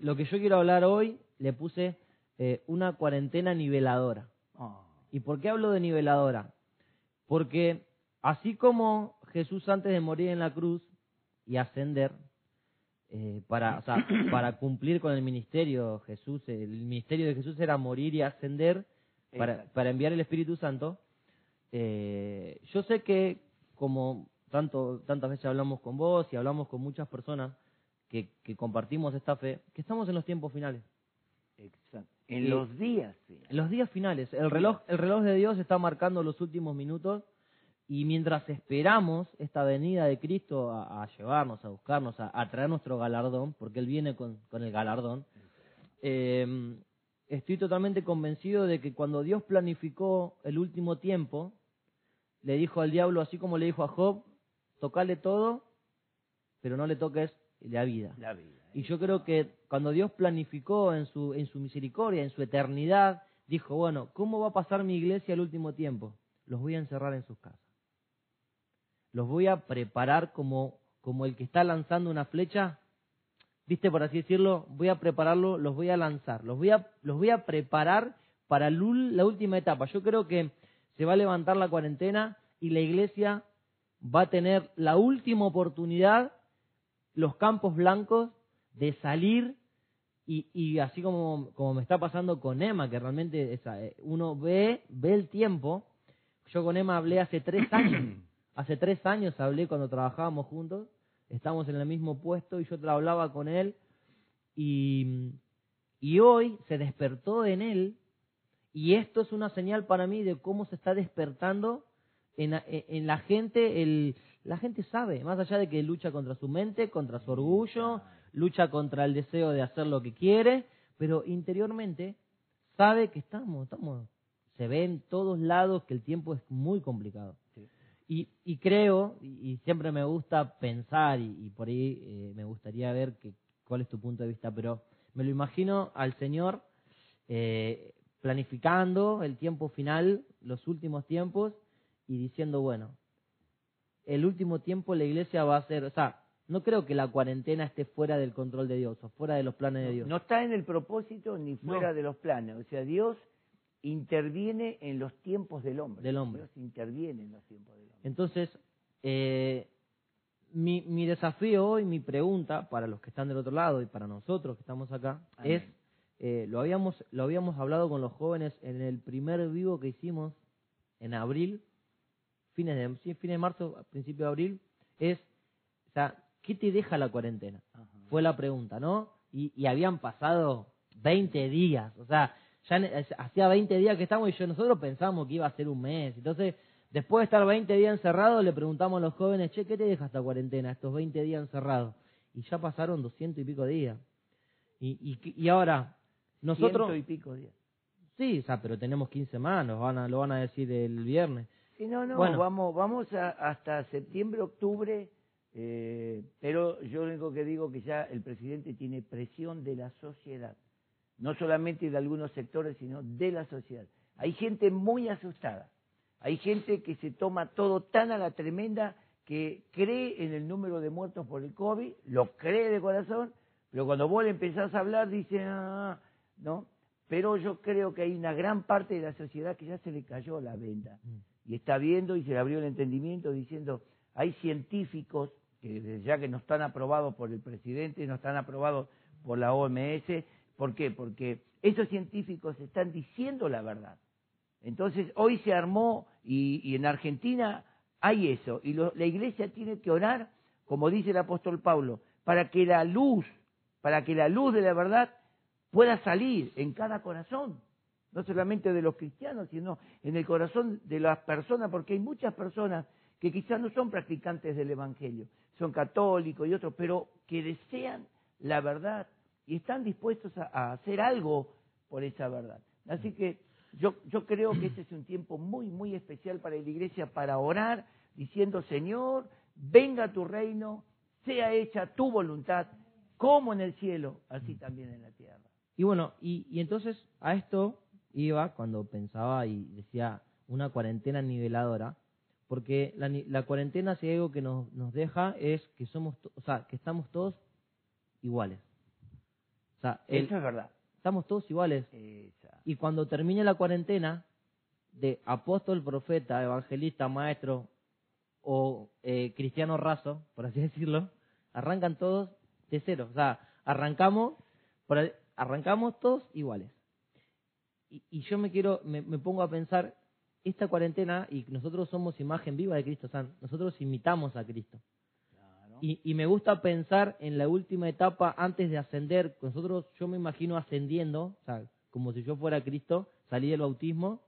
lo que yo quiero hablar hoy le puse eh, una cuarentena niveladora. Ah, ¿Y por qué hablo de niveladora? Porque así como Jesús antes de morir en la cruz y ascender, eh, para, o sea, para cumplir con el ministerio Jesús, el ministerio de Jesús era morir y ascender para, para enviar el Espíritu Santo. Eh, yo sé que como tanto, tantas veces hablamos con vos y hablamos con muchas personas que, que compartimos esta fe, que estamos en los tiempos finales. exacto. En Y- los días, sí. En los días finales, el reloj, el reloj de Dios está marcando los últimos minutos y mientras esperamos esta venida de Cristo a, a llevarnos, a buscarnos, a, a traer nuestro galardón, porque Él viene con, con el galardón, eh, estoy totalmente convencido de que cuando Dios planificó el último tiempo, le dijo al diablo, así como le dijo a Job, tocale todo, pero no le toques la vida. La vida. Y yo creo que cuando Dios planificó en su, en su misericordia, en su eternidad, dijo, bueno, ¿cómo va a pasar mi iglesia el último tiempo? Los voy a encerrar en sus casas. Los voy a preparar como, como el que está lanzando una flecha. ¿Viste, por así decirlo? Voy a prepararlo, los voy a lanzar. Los voy a, los voy a preparar para la última etapa. Yo creo que se va a levantar la cuarentena y la iglesia va a tener la última oportunidad, los campos blancos, de salir y, y así como, como me está pasando con Emma, que realmente esa, eh, uno ve, ve el tiempo. Yo con Emma hablé hace tres años. hace tres años hablé cuando trabajábamos juntos. Estamos en el mismo puesto y yo hablaba con él. Y, y hoy se despertó en él. Y esto es una señal para mí de cómo se está despertando en, la- en la gente. El, la gente sabe, más allá de que lucha contra su mente, contra su orgullo, lucha contra el deseo de hacer lo que quiere, pero interiormente sabe que estamos, estamos, se ve en todos lados que el tiempo es muy complicado. Sí. Y, y creo, y, y siempre me gusta pensar, y, y por ahí eh, me gustaría ver que, cuál es tu punto de vista, pero me lo imagino al Señor eh, planificando el tiempo final, los últimos tiempos, y diciendo, bueno, el último tiempo la iglesia va a ser, o sea, no creo que la cuarentena esté fuera del control de Dios o fuera de los planes de Dios. No está en el propósito ni fuera No. de los planes. O sea, Dios interviene en los tiempos del hombre. Del hombre. Dios interviene en los tiempos del hombre. Entonces, eh, mi, mi desafío hoy, mi pregunta para los que están del otro lado y para nosotros que estamos acá, Amén. es, eh, lo, habíamos, lo habíamos hablado con los jóvenes en el primer vivo que hicimos en abril, fines de, fines de marzo, principio de abril, es, o sea, ¿qué te deja la cuarentena? Ajá. Fue la pregunta, ¿no? Y, y habían pasado 20 días, o sea, ya hacía 20 días que estamos y yo nosotros pensamos que iba a ser un mes. Entonces, después de estar 20 días encerrados, le preguntamos a los jóvenes, che, ¿qué te deja esta cuarentena, estos 20 días encerrados? Y ya pasaron 200 y pico días. Y, y, y ahora, nosotros... Ciento y pico días. Sí, o sea, pero tenemos 15 más, nos van a, lo van a decir el viernes. Sí, no, no, Bueno. vamos, vamos a- hasta septiembre, octubre, eh, pero yo lo único que digo que ya el presidente tiene presión de la sociedad, no solamente de algunos sectores, sino de la sociedad. Hay gente muy asustada, hay gente que se toma todo tan a la tremenda que cree en el número de muertos por el COVID, lo cree de corazón, pero cuando vos le empezás a hablar dice, ah, ¿no? Pero yo creo que hay una gran parte de la sociedad que ya se le cayó la venda y está viendo y se le abrió el entendimiento diciendo, hay científicos que ya que no están aprobados por el presidente, no están aprobados por la OMS, ¿por qué? Porque esos científicos están diciendo la verdad. Entonces, hoy se armó y, y en Argentina hay eso, y lo- la iglesia tiene que orar, como dice el apóstol Pablo, para que la luz, para que la luz de la verdad pueda salir en cada corazón no solamente de los cristianos, sino en el corazón de las personas, porque hay muchas personas que quizás no son practicantes del Evangelio, son católicos y otros, pero que desean la verdad y están dispuestos a, hacer algo por esa verdad. Así que yo, yo creo que ese es un tiempo muy, muy especial para la iglesia, para orar, diciendo, Señor, venga tu reino, sea hecha tu voluntad, como en el cielo, así también en la tierra. Y bueno, y entonces a esto iba cuando pensaba y decía una cuarentena niveladora, porque la, la cuarentena si hay algo que nos, nos deja es que somos, o sea, que estamos todos iguales. O sea, el- Eso es verdad. estamos todos iguales. Esa. Y cuando termine la cuarentena, de apóstol, profeta, evangelista, maestro o eh, cristiano raso, por así decirlo, arrancan todos de cero. O sea, arrancamos, arrancamos todos iguales. Y, y yo me quiero, me, me pongo a pensar, esta cuarentena, y nosotros somos imagen viva de Cristo, sea, nosotros imitamos a Cristo. Claro. Y, y me gusta pensar en la última etapa antes de ascender. Nosotros, yo me imagino ascendiendo, o sea, como si yo fuera Cristo, salí del bautismo,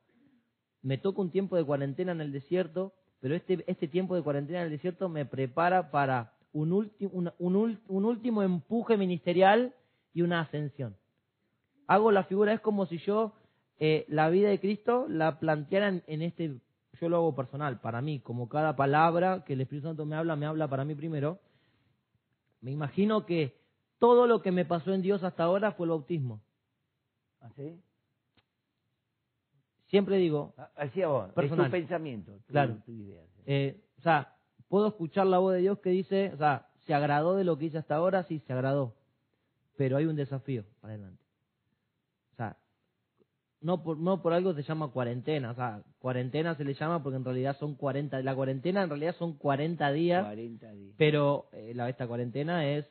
me toca un tiempo de cuarentena en el desierto, pero este, este tiempo de cuarentena en el desierto me prepara para un, ulti- un, ul- un último empuje ministerial y una ascensión. Hago la figura, es como si yo eh, la vida de Cristo la planteara en, este, yo lo hago personal, para mí, como cada palabra que el Espíritu Santo me habla, me habla para mí primero. Me imagino que todo lo que me pasó en Dios hasta ahora fue el bautismo. ¿Así? Siempre digo, Ah, Así a vos. Personal. Es tu pensamiento. tu- Claro. Tu idea. sí. eh, o sea, puedo escuchar la voz de Dios que dice, o sea, se agradó de lo que hice hasta ahora, sí, se agradó. Pero hay un desafío para adelante. No por, no por algo se llama cuarentena, o sea, cuarentena se le llama porque en realidad son 40, la cuarentena en realidad son 40 días, 40 días. pero eh, la, esta cuarentena es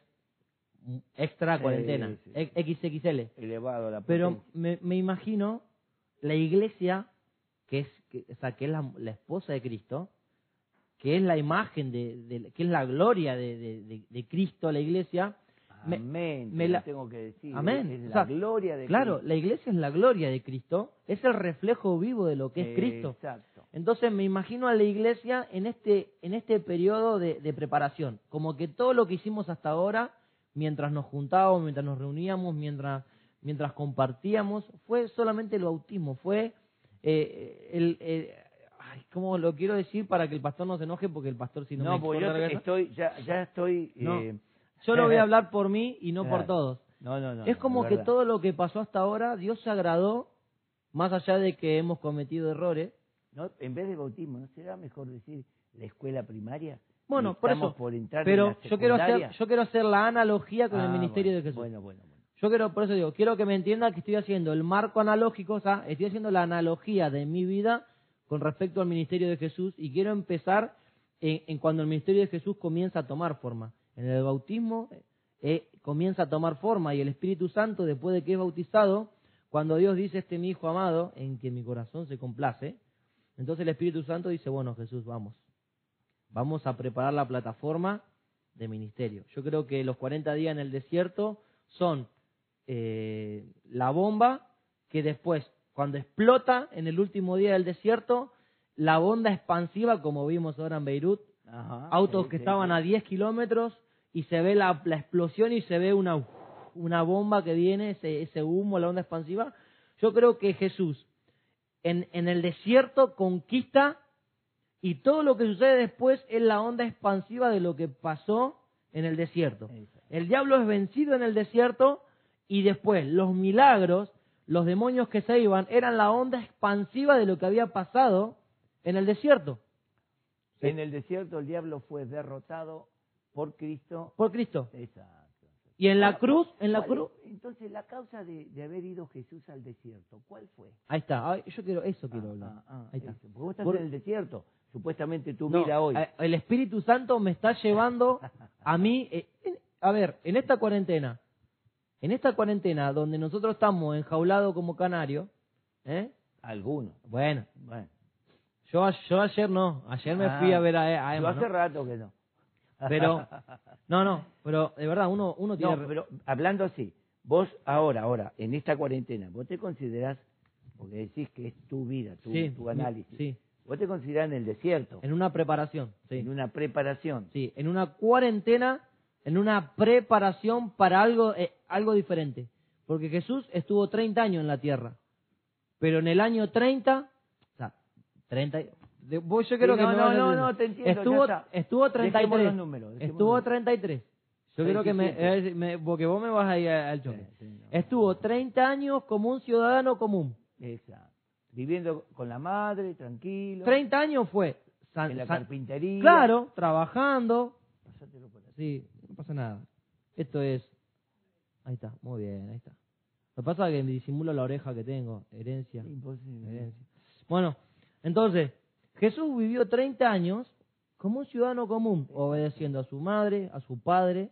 extra Sí, cuarentena, sí. XXL. Elevado la Pero me, me imagino la iglesia, que es, que, o sea, que es la, la esposa de Cristo, que es la imagen, de, de- que es la gloria de, de- de- de Cristo, la iglesia. Me- Amén. me la- tengo que decir. Amén. Es O la sea, gloria de Claro, Cristo. la iglesia es la gloria de Cristo, es el reflejo vivo de lo que es Cristo. Exacto. Entonces me imagino a la iglesia en este, en este periodo de, de preparación, como que todo lo que hicimos hasta ahora, mientras nos juntábamos, mientras nos reuníamos, mientras, mientras compartíamos, fue solamente el bautismo, fue eh, el... ay, ¿Cómo lo quiero decir para que el pastor no se enoje? Porque el pastor si no, No, me porque yo estoy, ya, ya estoy... No. eh, Yo lo voy a hablar por mí y no por todos. no, no, no. es como que todo lo que pasó hasta ahora, Dios se agradó, más allá de que hemos cometido errores, No, en vez de bautismo, ¿no será mejor decir la escuela primaria? Bueno, por eso. por entrar en Pero la yo quiero hacer, yo quiero hacer la analogía con el Ah, ministerio bueno, de Jesús. Bueno, bueno, bueno. Yo quiero, por eso digo, quiero que me entienda que estoy haciendo el marco analógico, o sea, estoy haciendo la analogía de mi vida con respecto al ministerio de Jesús y quiero empezar en, en cuando el ministerio de Jesús comienza a tomar forma. En el bautismo eh, comienza a tomar forma y el Espíritu Santo, después de que es bautizado, cuando Dios dice, este es mi Hijo amado, en que mi corazón se complace, entonces el Espíritu Santo dice, bueno Jesús, vamos, vamos a preparar la plataforma de ministerio. Yo creo que los 40 días en el desierto son eh, la bomba que después, cuando explota en el último día del desierto, la onda expansiva, como vimos ahora en Beirut, Ajá, autos sí, que sí, estaban sí. a 10 kilómetros y se ve la, la explosión y se ve una, una bomba que viene, ese, ese humo, la onda expansiva. Yo creo que Jesús en, en el desierto conquista y todo lo que sucede después es la onda expansiva de lo que pasó en el desierto. El diablo es vencido en el desierto y después los milagros, los demonios que se iban, eran la onda expansiva de lo que había pasado en el desierto En el desierto el diablo fue derrotado por Cristo. por Cristo. Exacto. Y en la cruz, en la ¿cuál- cruz, Entonces, la causa de, de haber ido Jesús al desierto, ¿cuál fue? ahí está. Yo quiero eso quiero Ah, hablar. ah, ah, Ahí está. eso. Porque vos estás Por- en el desierto. Supuestamente tú No, mira hoy. eh, El Espíritu Santo me está llevando a mí. eh, a ver, en esta cuarentena, en esta cuarentena donde nosotros estamos enjaulados como canarios, ¿eh? Algunos. Bueno, Bueno. Yo, yo ayer no, ayer me fui Ah, a ver a, a yo Emma, hace ¿no? rato que no. Pero, no, no, pero de verdad, uno, uno tiene... No, pero hablando así, vos ahora, ahora, en esta cuarentena, vos te considerás, porque decís que es tu vida, tu, sí, tu análisis, Sí, vos te considerás en el desierto, en una preparación, sí. en una preparación. Sí, en una cuarentena, en una preparación para algo, eh, algo diferente. Porque Jesús estuvo 30 años en la tierra. Pero en el año 30, o sea, 30, de- vos yo creo Sí, que no, no, no, no, te entiendo, Estuvo, ya está. estuvo Dejemos 33. los números, estuvo los 33. Yo creo que me, 37. eh, me- porque vos me vas a ir al choque. Sí, sí, no. Estuvo 30 años como un ciudadano común. Exacto. Viviendo con la madre, tranquilo, 30 años fue. san- en la san- carpintería. claro, trabajando, por ahí. Sí, no pasa nada. Esto es Ahí está, muy bien, ahí está. Lo que pasa es que me disimulo la oreja que tengo, herencia. Imposible. herencia. Bueno, entonces, Jesús vivió 30 años como un ciudadano común, obedeciendo a su madre, a su padre,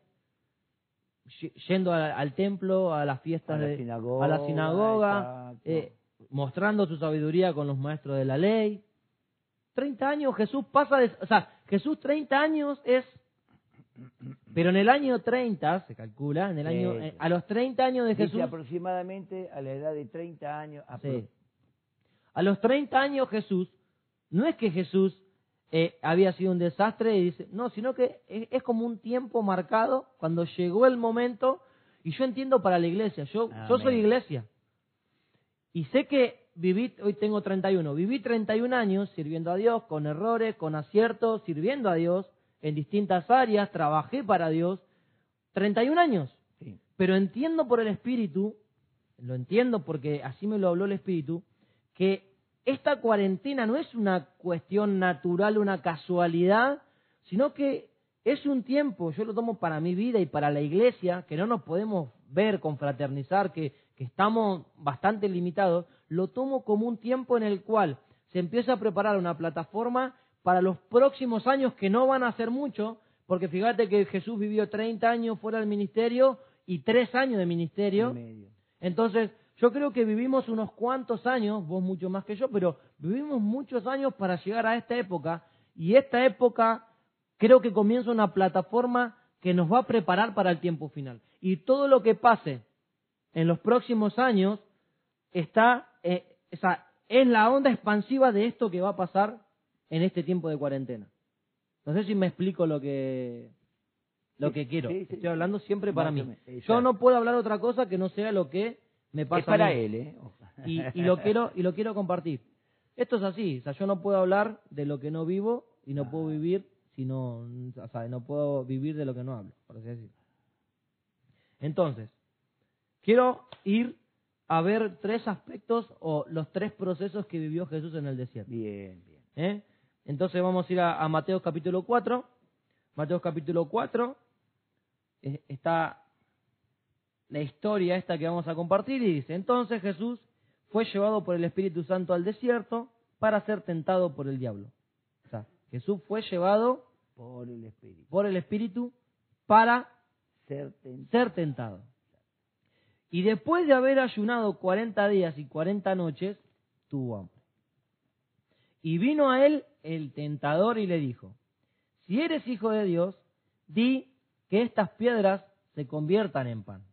yendo a- al templo, a las fiestas A la de sinagoga, a la sinagoga, eh, mostrando su sabiduría con los maestros de la ley. 30 años Jesús pasa de, o sea, Jesús 30 años es pero en el año 30 se calcula, en el año eh, a los 30 años de Dice Jesús aproximadamente a la edad de 30 años. Sí. A los 30 años Jesús, no es que Jesús eh, había sido un desastre y dice, no, sino que es, es como un tiempo marcado cuando llegó el momento, y yo entiendo para la iglesia, yo, yo soy iglesia, y sé que viví, hoy tengo 31, viví 31 años sirviendo a Dios, con errores, con aciertos, sirviendo a Dios en distintas áreas, trabajé para Dios, 31 años. Sí. Pero entiendo por el Espíritu, lo entiendo porque así me lo habló el Espíritu, que esta cuarentena no es una cuestión natural, una casualidad, sino que es un tiempo, yo lo tomo para mi vida y para la iglesia, que no nos podemos ver, confraternizar, que, que estamos bastante limitados, lo tomo como un tiempo en el cual se empieza a preparar una plataforma para los próximos años que no van a ser mucho, porque fíjate que Jesús vivió 30 años fuera del ministerio y 3 años de ministerio. Entonces, yo creo que vivimos unos cuantos años, vos mucho más que yo, pero vivimos muchos años para llegar a esta época y esta época creo que comienza una plataforma que nos va a preparar para el tiempo final. Y todo lo que pase en los próximos años está, eh, o sea, es la onda expansiva de esto que va a pasar en este tiempo de cuarentena. No sé si me explico lo que lo que quiero. Estoy hablando siempre para mí. Yo no puedo hablar otra cosa que no sea lo que me pasa Es para él, ¿eh? Y, y lo quiero y lo quiero compartir. Esto es así, o sea, yo no puedo hablar de lo que no vivo y no puedo vivir si no, o sea, no puedo vivir de lo que no hablo, por así decirlo. Entonces, quiero ir a ver tres aspectos o los tres procesos que vivió Jesús en el desierto. Bien, bien. ¿eh? Entonces vamos a ir a, a Mateo capítulo 4. Mateo capítulo 4 eh, está la historia esta que vamos a compartir y dice, entonces Jesús fue llevado por el Espíritu Santo al desierto para ser tentado por el diablo. O sea, Jesús fue llevado Por el Espíritu. por el Espíritu para Ser tentado. ser tentado. Y después de haber ayunado 40 días y 40 noches, tuvo hambre. Y vino a él el tentador y le dijo, si eres hijo de Dios, di que estas piedras se conviertan en pan.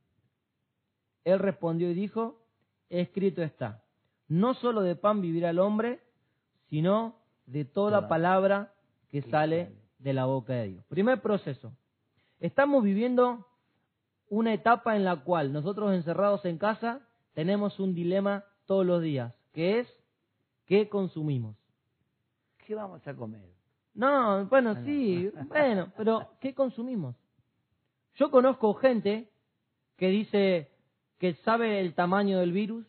Él respondió y dijo, escrito está, no solo de pan vivirá el hombre, sino de toda palabra que sale de la boca de Dios. Primer proceso. Estamos viviendo una etapa en la cual nosotros encerrados en casa tenemos un dilema todos los días, que es ¿qué consumimos? ¿Qué vamos a comer? No, bueno, Ah, no. sí, bueno, pero ¿qué consumimos? Yo conozco gente que dice que sabe el tamaño del virus,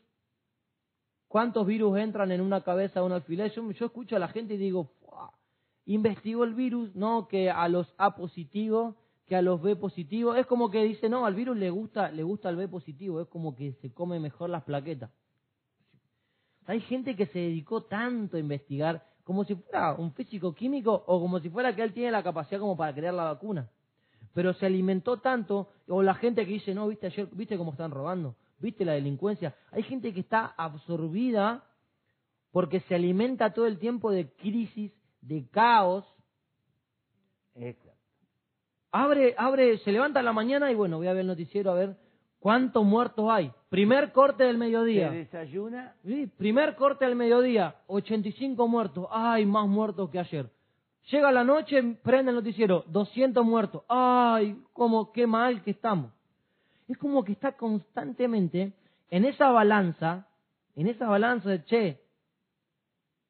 cuántos virus entran en una cabeza de un alfiler. Yo, escucho a la gente y digo, "Fua, investigó el virus, no que a los A positivos, que a los B positivos. Es como que dice, no, al virus le gusta, le gusta el B positivo, es como que se come mejor las plaquetas. Hay gente que se dedicó tanto a investigar como si fuera un físico químico o como si fuera que él tiene la capacidad como para crear la vacuna. Pero se alimentó tanto, o la gente que dice, no, viste ayer, viste cómo están robando, viste la delincuencia. Hay gente que está absorbida porque se alimenta todo el tiempo de crisis, de caos. Exacto. Abre, abre, se levanta en la mañana y bueno, voy a ver el noticiero a ver cuántos muertos hay. Primer corte del mediodía. Se desayuna Sí, primer corte del mediodía, 85 muertos. Ay, más muertos que ayer. Llega la noche, prende el noticiero, 200 muertos. Ay, como qué mal que estamos. Es como que está constantemente en esa balanza, en esa balanza de, che,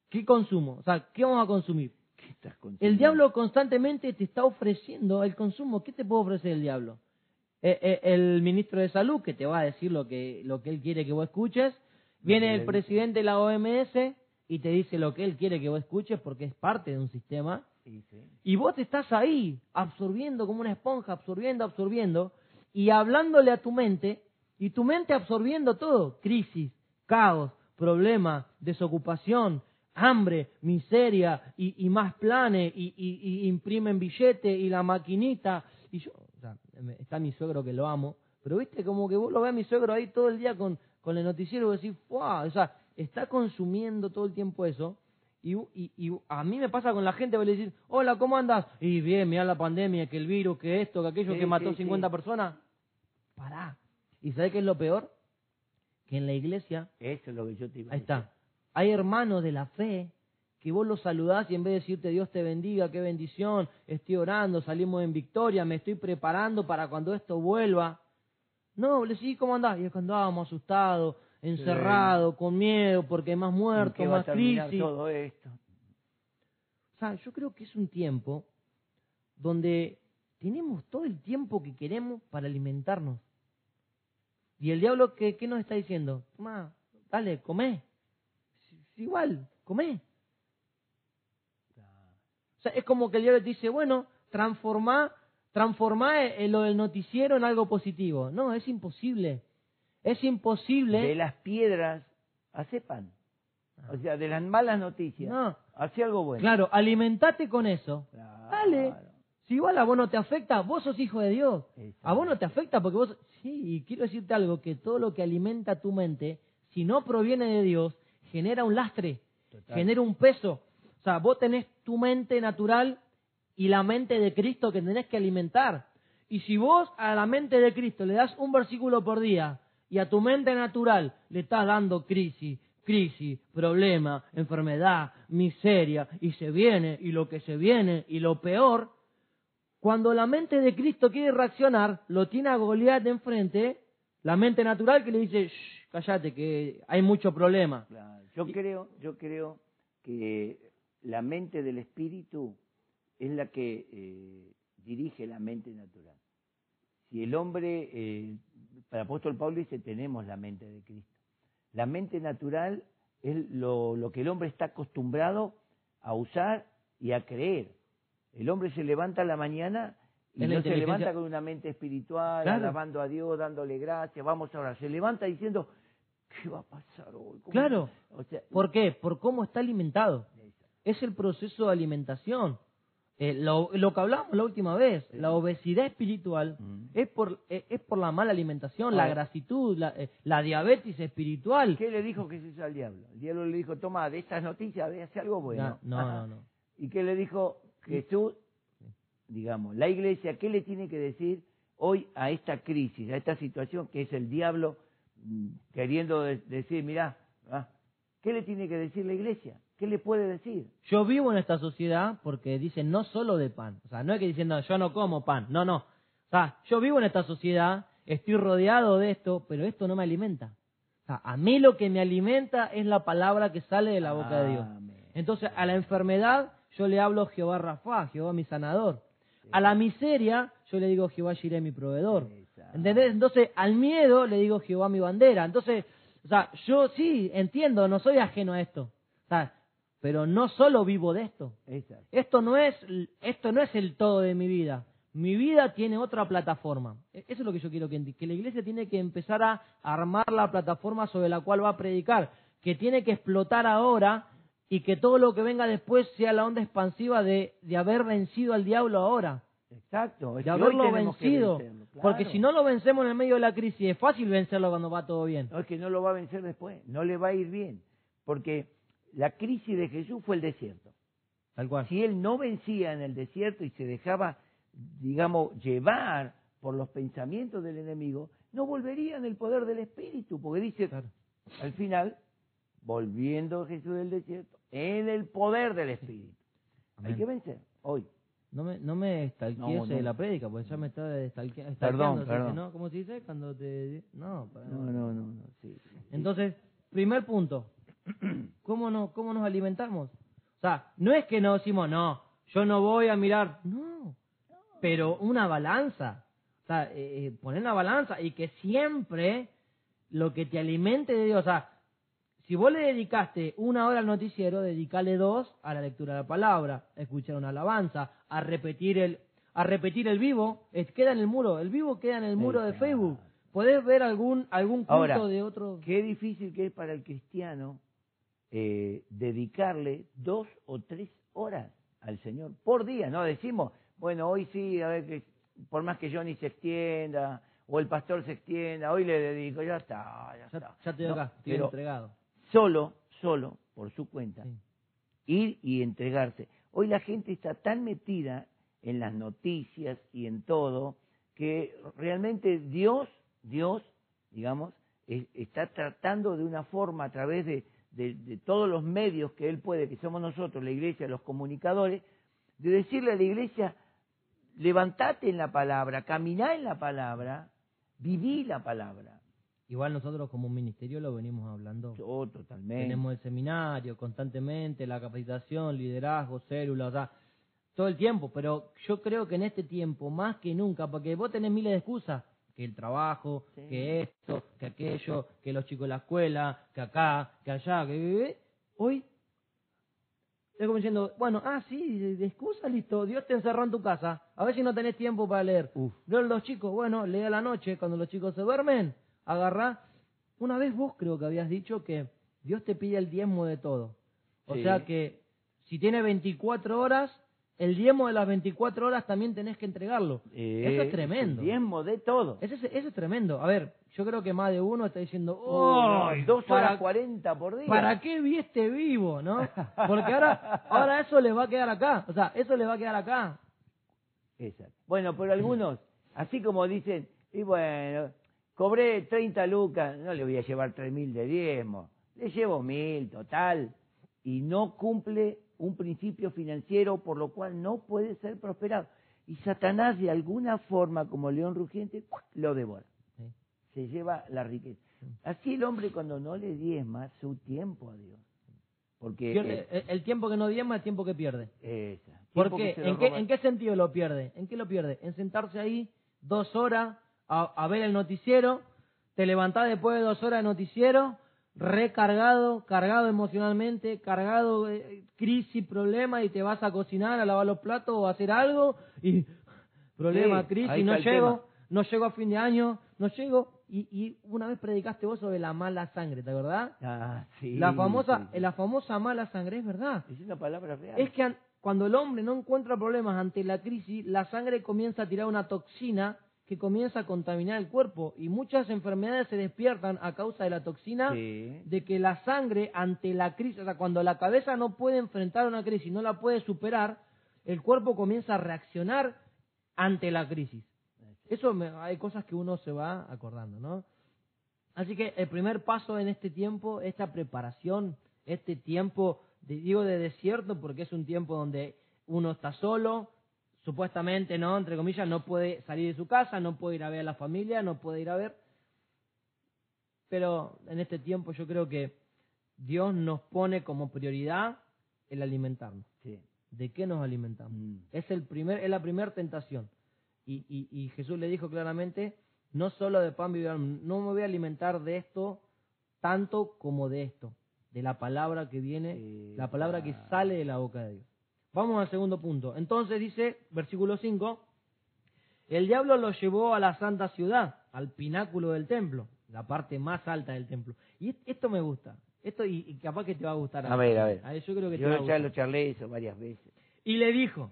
¿qué consumo? O sea, ¿qué vamos a consumir? ¿Qué estás El diablo constantemente te está ofreciendo el consumo. ¿Qué te puede ofrecer el diablo? Eh, eh, el ministro de Salud, que te va a decir lo que, lo que él quiere que vos escuches. Viene el presidente de la OMS y te dice lo que él quiere que vos escuches porque es parte de un sistema. Sí, sí. Y vos estás ahí, absorbiendo como una esponja, absorbiendo, absorbiendo. y hablándole a tu mente, y tu mente absorbiendo todo, crisis, caos, problemas, desocupación, hambre, miseria, y, más planes, y, y, imprimen billete, y la maquinita, y yo, o sea, está mi suegro que lo amo, pero viste como que vos lo ves a mi suegro ahí todo el día con, con el noticiero y decís, ¡fuah! O sea, está consumiendo todo el tiempo eso, y, y, a mí me pasa con la gente, voy a decir, hola, ¿cómo andas? Y bien, mira la pandemia, que el virus, que esto, que aquello, que mató 50 personas. Pará. ¿Y sabes qué es lo peor? Que en la iglesia... Eso es lo que yo te iba a Ahí está. Hay hermanos de la fe que vos los saludás y en vez de decirte Dios te bendiga, qué bendición, estoy orando, salimos en victoria, me estoy preparando para cuando esto vuelva. No, le decís, ¿cómo andás? Y es cuando andábamos asustados, encerrado, con miedo, porque hay más muertos, más crisis. todo esto? O sea, yo creo que es un tiempo donde tenemos todo el tiempo que queremos para alimentarnos. Y el diablo, ¿qué, qué nos está diciendo? Toma, dale, comé. Igual, comé. O sea, es como que el diablo te dice, bueno, transformá, transformá lo del noticiero en algo positivo. No, es imposible. Es imposible. De las piedras hace pan. Ah. O sea, de las malas noticias. No. Hace algo bueno. Claro, alimentate con eso. Dale. Si igual a vos no te afecta, vos sos hijo de Dios. A vos no te afecta porque vos... Sí, y quiero decirte algo, que todo lo que alimenta tu mente, si no proviene de Dios, genera un lastre, genera un peso. O sea, vos tenés tu mente natural y la mente de Cristo que tenés que alimentar. Y si vos a la mente de Cristo le das un versículo por día, y a tu mente natural le estás dando crisis, crisis, problema, enfermedad, miseria, y se viene, y lo que se viene, y lo peor, cuando la mente de Cristo quiere reaccionar, lo tiene a Goliat de enfrente, la mente natural que le dice, Shh, cállate, que hay mucho problema. Yo creo, yo creo que la mente del espíritu es la que eh, dirige la mente natural. Si el hombre eh, el apóstol Pablo dice, tenemos la mente de Cristo. La mente natural es lo, lo que el hombre está acostumbrado a usar y a creer. El hombre se levanta a la mañana y no se levanta con una mente espiritual, alabando a Dios, dándole gracias, vamos a orar. Se levanta diciendo, ¿qué va a pasar hoy? Claro. ¿Por qué? Por cómo está alimentado. Es el proceso de alimentación. Eh, lo, que hablamos la última vez, la obesidad espiritual mm. es, por, eh, es por la mala alimentación, la grasitud, la, eh, la, diabetes espiritual. ¿Qué le dijo Jesús al diablo? El diablo le dijo, toma, de estas noticias, ve, hace algo bueno. No, no, no, ¿Y qué le dijo Jesús? Digamos, la iglesia, ¿qué le tiene que decir hoy a esta crisis, a esta situación que es el diablo mm, queriendo decir, mira, ah, ¿qué le tiene que decir la iglesia? ¿Qué le puede decir? Yo vivo en esta sociedad porque dicen no solo de pan. O sea, no es que diciendo yo no como pan. No, no. O sea, yo vivo en esta sociedad, estoy rodeado de esto, pero esto no me alimenta. O sea, a mí lo que me alimenta es la palabra que sale de la boca de Dios. Entonces, a la enfermedad yo le hablo Jehová Rafa, Jehová mi sanador. A la miseria yo le digo Jehová Jireh mi proveedor. ¿Entendés? Entonces, al miedo le digo Jehová mi bandera. Entonces, o sea, yo sí entiendo, no soy ajeno a esto. O sea, pero no solo vivo de esto. Esto no es esto no es el todo de mi vida. Mi vida tiene otra plataforma. E, eso es lo que yo quiero que que la iglesia tiene que empezar a armar la plataforma sobre la cual va a predicar, que tiene que explotar ahora y que todo lo que venga después sea la onda expansiva de, de haber vencido al diablo ahora. Exacto, de haberlo vencido. Porque si no lo vencemos en el medio de la crisis, es fácil vencerlo cuando va todo bien. No, es que no lo va a vencer después, no le va a ir bien. Porque la crisis de Jesús fue el desierto. Tal cual. Si él no vencía en el desierto y se dejaba, digamos, llevar por los pensamientos del enemigo, no volvería en el poder del Espíritu, porque dice, al final, volviendo Jesús del desierto, en el poder del Espíritu. Hay que vencer, hoy. No me, no me la prédica, porque ya me está estalqueando. Perdón, perdón. ¿no? ¿Cómo se dice? Cuando te... No, no, no, no, no sí. Entonces, primer punto, ¿Cómo, no, ¿Cómo nos alimentamos? O sea, no es que nos decimos, no, yo no voy a mirar, no, pero una balanza. O sea, eh, eh, poner una balanza y que siempre lo que te alimente de Dios, o sea, si vos le dedicaste una hora al noticiero, dedicale dos a la lectura de la palabra, a escuchar una alabanza, a repetir el, a repetir el vivo, eh, queda en el muro, el vivo queda en el muro de. Facebook. Podés ver algún algún culto Ahora, de otro. Qué difícil que es para el cristiano eh, dedicarle dos o tres horas al Señor por día. No decimos, bueno, hoy sí, a ver, que por más que Johnny se extienda o el pastor se extienda, hoy le dedico, ya está, ya, Ya, está. ya estoy No, acá, estoy pero entregado. solo, solo, por su cuenta, Sí. ir y entregarse. Hoy la gente está tan metida en las noticias y en todo que realmente Dios, Dios, digamos, es- está tratando de una forma a través de, de- de todos los medios que Él puede, que somos nosotros, la iglesia, los comunicadores, de decirle a la iglesia, levantate en la palabra, caminá en la palabra, viví la palabra. Igual nosotros como ministerio lo venimos hablando. Oh, totalmente. Tenemos el seminario constantemente, la capacitación, liderazgo, células, o sea, todo el tiempo, pero yo creo que en este tiempo, más que nunca, porque vos tenés miles de excusas, que el trabajo, Sí. que esto, que aquello, que los chicos de la escuela, que acá, que allá, que hoy es como diciendo, bueno, ah, sí, de, excusa, listo, Dios te encerró en tu casa, a ver si no tenés tiempo para leer. Uf. Los chicos, bueno, lee a la noche, cuando los chicos se duermen, agarrá. Una vez vos creo que habías dicho que Dios te pide el diezmo de todo. O Sí. sea que si tiene 24 horas, el diezmo de las 24 horas también tenés que entregarlo. eso es tremendo. El diezmo de todo. Eso es, eso es tremendo. A ver, yo creo que más de uno está diciendo, Oh, no, dos ¿para- horas cuarenta por día. ¿Para qué vi este vivo, no? Porque ahora, ahora eso le va a quedar acá. O sea, eso le va a quedar acá. Exacto. Bueno, pero algunos, así como dicen, y bueno, cobré 30 lucas, no le voy a llevar 3 mil de diezmo, le llevo mil total, y no cumple un principio financiero por lo cual no puede ser prosperado. Y Satanás de alguna forma, como león rugiente, lo devora, Sí. se lleva la riqueza. Así el hombre cuando no le diezma su tiempo a Dios. Porque Pierde- eh, el, tiempo que no diezma es el tiempo que pierde. esa, ¿En qué, ¿En qué sentido lo pierde? ¿En qué lo pierde? En sentarse ahí dos horas a, a ver el noticiero, te levantás después de dos horas de noticiero, recargado, cargado emocionalmente, cargado de crisis, problemas, y te vas a cocinar, a lavar los platos o a hacer algo, y problema, Sí, crisis, no llego, tema. no llego a fin de año, no llego, y, y una vez predicaste vos sobre la mala sangre, ¿te acordás? Ah, sí, la famosa, sí. la famosa mala sangre, es verdad. Es una palabra real. Es que an- cuando el hombre no encuentra problemas ante la crisis, la sangre comienza a tirar una toxina que comienza a contaminar el cuerpo y muchas enfermedades se despiertan a causa de la toxina Sí. de que la sangre ante la crisis, o sea, cuando la cabeza no puede enfrentar una crisis, no la puede superar, el cuerpo comienza a reaccionar ante la crisis. Eso me- hay cosas que uno se va acordando, ¿no? Así que el primer paso en este tiempo, esta preparación, este tiempo, de- digo de desierto porque es un tiempo donde uno está solo, supuestamente, ¿no? Entre comillas, no puede salir de su casa, no puede ir a ver a la familia, no puede ir a ver. Pero en este tiempo yo creo que Dios nos pone como prioridad el alimentarnos. Sí. ¿De qué nos alimentamos? Mm. Es, el primer, es la primera tentación. Y, y, y Jesús le dijo claramente, no solo de pan vivirá, no me voy a alimentar de esto tanto como de esto, de la palabra que viene, Sí, la palabra que sale de la boca de Dios. Vamos al segundo punto. Entonces dice, versículo 5, el diablo lo llevó a la santa ciudad, al pináculo del templo, la parte más alta del templo. Y est- esto me gusta. Esto y, y capaz que te va a gustar. A ver, a ver. Yo creo que te va a ya gustar. lo charlé eso varias veces. Y le dijo,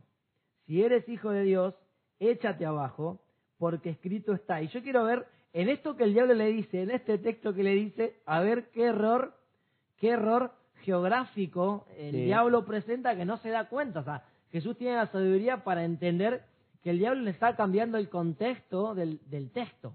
si eres hijo de Dios, échate abajo, porque escrito está. Y yo quiero ver, en esto que el diablo le dice, en este texto que le dice, a ver qué error, qué error geográfico el Sí. diablo presenta que no se da cuenta. O sea, Jesús tiene la sabiduría para entender que el diablo le está cambiando el contexto del, del texto.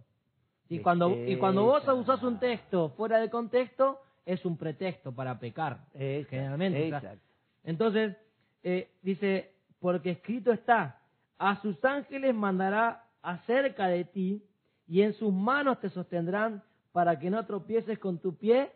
Y cuando, y cuando vos usás un texto fuera de contexto, es un pretexto para pecar, Exacto, generalmente. Exacto. entonces, eh, dice, porque escrito está, a sus ángeles mandará acerca de ti y en sus manos te sostendrán para que no tropieces con tu pie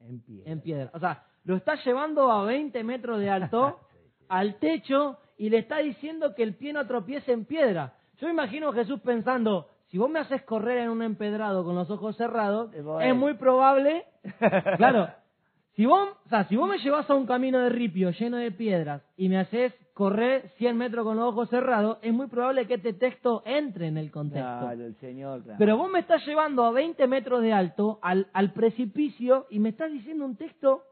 En pie. en piedra. O sea, lo está llevando a 20 metros de alto al techo y le está diciendo que el pie no tropiece en piedra. Yo imagino a Jesús pensando, si vos me haces correr en un empedrado con los ojos cerrados, es muy probable, claro, Si vos, o sea, si vos me llevas a un camino de ripio lleno de piedras y me haces correr 100 metros con los ojos cerrados, es muy probable que este texto entre en el contexto. Claro, el Señor, claro. Pero vos me estás llevando a 20 metros de alto al, al precipicio y me estás diciendo un texto,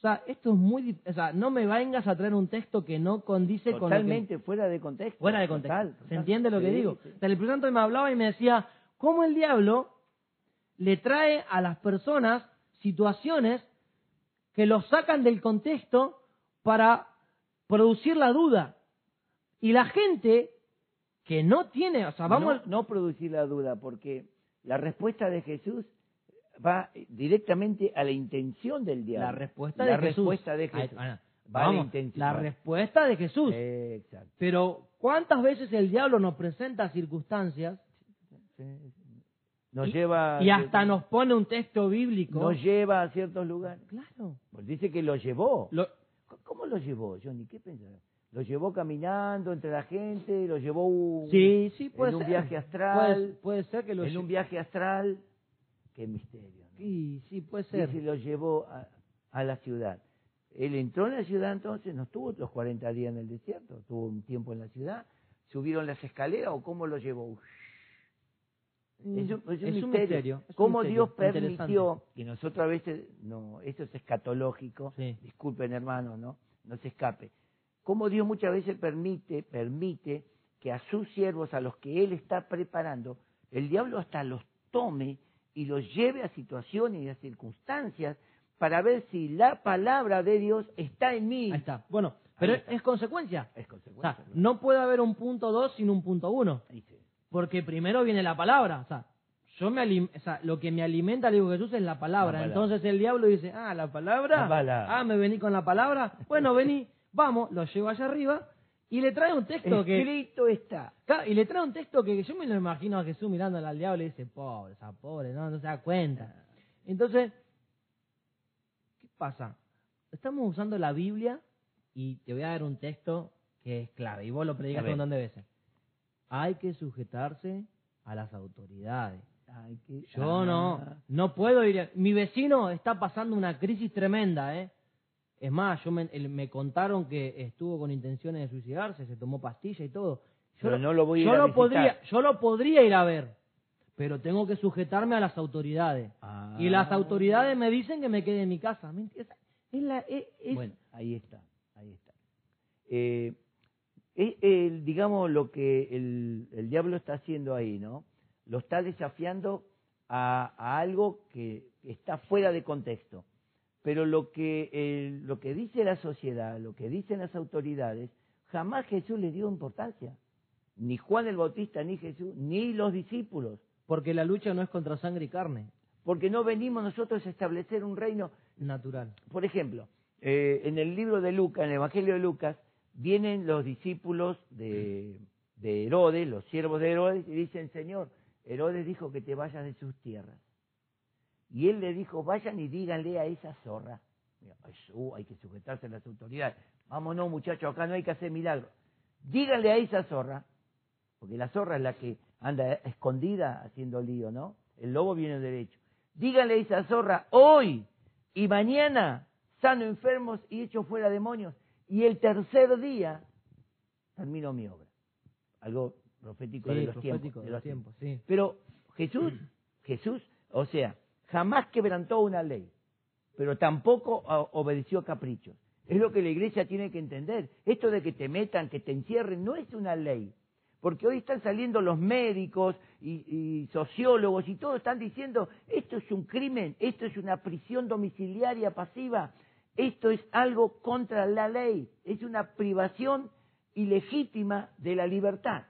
o sea, esto es muy, o sea, no me vengas a traer un texto que no condice con lo que, Totalmente fuera de contexto. fuera de contexto. Total, ¿Se entiende lo que digo? sí. O sea, el Santo me hablaba y me decía, ¿cómo el diablo le trae a las personas situaciones que los sacan del contexto para producir la duda? Y la gente que no tiene, o sea, vamos, no, no producir la duda, porque la respuesta de Jesús va directamente a la intención del diablo. la respuesta La de Jesús. respuesta de Jesús. Va a la vamos, intención. la respuesta de Jesús. Exacto. Pero ¿cuántas veces el diablo nos presenta circunstancias Nos y, lleva y hasta nos pone un texto bíblico? nos lleva a ciertos lugares. Claro. Pues dice que lo llevó. Lo- ¿Cómo lo llevó, Johnny? ¿Qué pensás? ¿Lo llevó caminando entre la gente? ¿Lo llevó un, sí, sí, puede en un ser. viaje astral? Puede, puede ser que lo en un viaje astral? Qué misterio. ¿no? Sí, sí, puede ser. Dice, lo llevó a, a la ciudad. Él entró en la ciudad entonces, no estuvo los 40 días en el desierto, estuvo un tiempo en la ciudad. ¿Subieron las escaleras o cómo lo llevó? Mm, Es un, es un es misterio. un misterio, es un ¿Cómo misterio, Dios permitió que nosotros a veces, no, esto es escatológico, Sí. disculpen hermanos, ¿no? No se escape. Cómo Dios muchas veces permite, permite que a sus siervos, a los que Él está preparando, el diablo hasta los tome y los lleve a situaciones y a circunstancias para ver si la palabra de Dios está en mí. Ahí está. Bueno, pero está. es consecuencia. Es O consecuencia. sea, no puede haber un punto 2 sin un punto 1. Ahí sí. Porque primero viene la palabra. O sea, yo me alim- o sea, lo que me alimenta, le digo Jesús, es la palabra. La palabra. Entonces el diablo dice, ah, la palabra. La palabra. Ah, me vení con la palabra. Bueno, vení, vamos, lo llevo allá arriba y le trae un texto que... Escrito está. Y le trae un texto que yo me lo imagino a Jesús mirándole al diablo y dice, pobre, esa pobre, no, no se da cuenta. Entonces, ¿qué pasa? Estamos usando la Biblia y te voy a dar un texto que es clave, y vos lo predicas un montón de veces. Hay que sujetarse a las autoridades. Ay, qué- Yo no, no puedo ir. a- Mi vecino está pasando una crisis tremenda, ¿eh? Es más, yo me, me contaron que estuvo con intenciones de suicidarse, se tomó pastilla y todo. Yo Pero no lo voy a ir yo a lo podría, yo lo podría ir a ver, pero tengo que sujetarme a las autoridades. Ah. Y las autoridades me dicen que me quede en mi casa. Es la, es, es- Bueno, ahí está, ahí está. Eh, el, digamos lo que el, el diablo está haciendo ahí, ¿no? Lo está desafiando a, a algo que está fuera de contexto. Pero lo que, lo que dice la sociedad, lo que dicen las autoridades, jamás Jesús le dio importancia. Ni Juan el Bautista, ni Jesús, ni los discípulos. porque la lucha no es contra sangre y carne, Porque no venimos nosotros a establecer un reino natural. por ejemplo, eh, en el libro de Lucas, en el Evangelio de Lucas, vienen los discípulos de, de Herodes, los siervos de Herodes, y dicen, Señor, Herodes dijo que te vayas de sus tierras. Y él le dijo, vayan y díganle a esa zorra. Uh, hay que sujetarse a las autoridades. Vámonos, muchachos, acá no hay que hacer milagros. Díganle a esa zorra, porque la zorra es la que anda escondida haciendo lío, ¿no? El lobo viene derecho. Díganle a esa zorra, hoy y mañana sano enfermos y echo fuera demonios. Y el tercer día termino mi obra. Algo profético de los profético tiempos. de los tiempos, sí. Pero Jesús, Jesús, o sea, jamás quebrantó una ley, pero tampoco o- obedeció caprichos. Es lo que la iglesia tiene que entender. Esto de que te metan, que te encierren, no es una ley. Porque hoy están saliendo los médicos y, y sociólogos y todos están diciendo, esto es un crimen, esto es una prisión domiciliaria pasiva, esto es algo contra la ley, es una privación ilegítima de la libertad.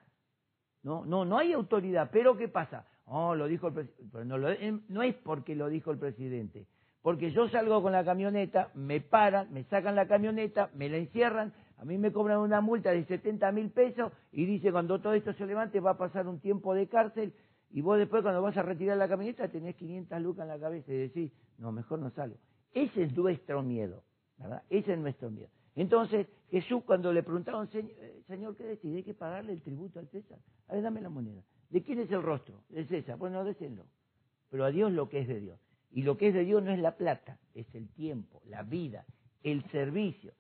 No, no, no hay autoridad. Pero ¿qué pasa? Oh, lo dijo el presidente. No, em, no es porque lo dijo el presidente. Porque yo salgo con la camioneta, me paran, me sacan la camioneta, me la encierran, a mí me cobran una multa de 70 mil pesos y dice cuando todo esto se levante va a pasar un tiempo de cárcel y vos después cuando vas a retirar la camioneta tenés 500 lucas en la cabeza y decís, no, mejor no salgo. Ese es nuestro miedo, ¿verdad? Ese es nuestro miedo. Entonces Jesús cuando le preguntaron, "Señor, eh, Señor, ¿qué decide? ¿Hay que pagarle el tributo al César? A ver, dame la moneda. ¿De quién es el rostro? De César. Bueno, désenlo. Pero a Dios lo que es de Dios. Y lo que es de Dios no es la plata, es el tiempo, la vida, el servicio,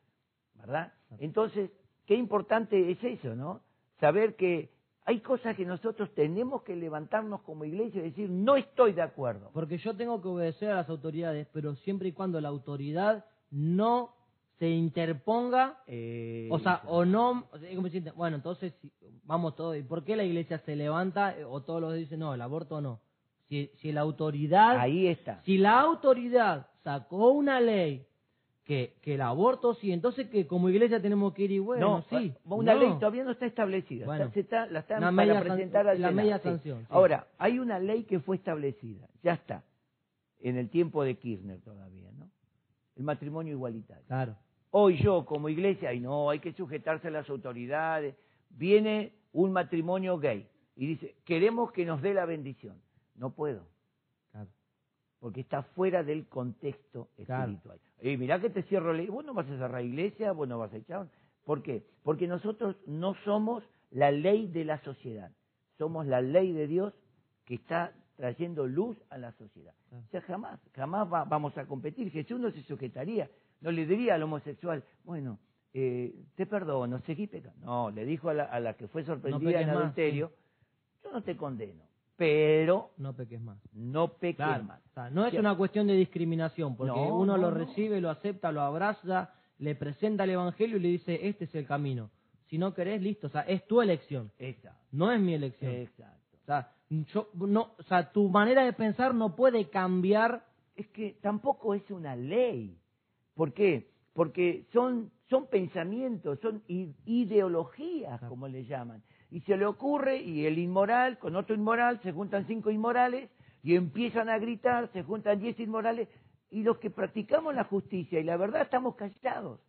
¿verdad? Entonces, qué importante es eso, ¿no? Saber que hay cosas que nosotros tenemos que levantarnos como iglesia y decir, no estoy de acuerdo. Porque yo tengo que obedecer a las autoridades, pero siempre y cuando la autoridad no se interponga, Eh, o sea, o no, bueno, entonces vamos todos, ¿y por qué la iglesia se levanta eh, o todos los dicen, no, el aborto no? Si, si la autoridad, ahí está. si la autoridad sacó una ley que, que el aborto sí, entonces que como iglesia tenemos que ir y bueno, no, sí. una no. ley todavía no está establecida. Bueno. Está- se está- la están para media san- presentar al la media sí. sanción, sí. Ahora, hay una ley que fue establecida, ya está, en el tiempo de Kirchner todavía, ¿no? El matrimonio igualitario. Claro, Hoy yo como iglesia, y no, hay que sujetarse a las autoridades, viene un matrimonio gay y dice, queremos que nos dé la bendición. No puedo, claro. porque está fuera del contexto Claro. espiritual. Y mirá que te cierro la vos no vas a cerrar iglesia, vos no vas a echar. ¿Por qué? Porque nosotros no somos la ley de la sociedad, somos la ley de Dios que está trayendo luz a la sociedad. Claro. O sea, jamás, jamás va- vamos a competir. Jesús no se sujetaría, no le diría al homosexual, bueno, eh, te perdono, seguí pecando. No, le dijo a la, a la que fue sorprendida peques en más, adulterio, yo no te condeno, pero No peques más. no peques Claro, más. o sea, no es una cuestión de discriminación, porque No, uno no, lo no. recibe, lo acepta, lo abraza, le presenta el Evangelio y le dice, este es el camino. Si no querés, listo, o sea, es tu elección, Exacto. no es mi elección. Exacto. O sea, yo, no, o sea, tu manera de pensar no puede cambiar. Es que tampoco es una ley. ¿Por qué? Porque son, son pensamientos, son ideologías, como le llaman. Y se le ocurre, y el inmoral con otro inmoral, se juntan cinco inmorales y empiezan a gritar, se juntan diez inmorales, y los que practicamos la justicia y la verdad estamos callados.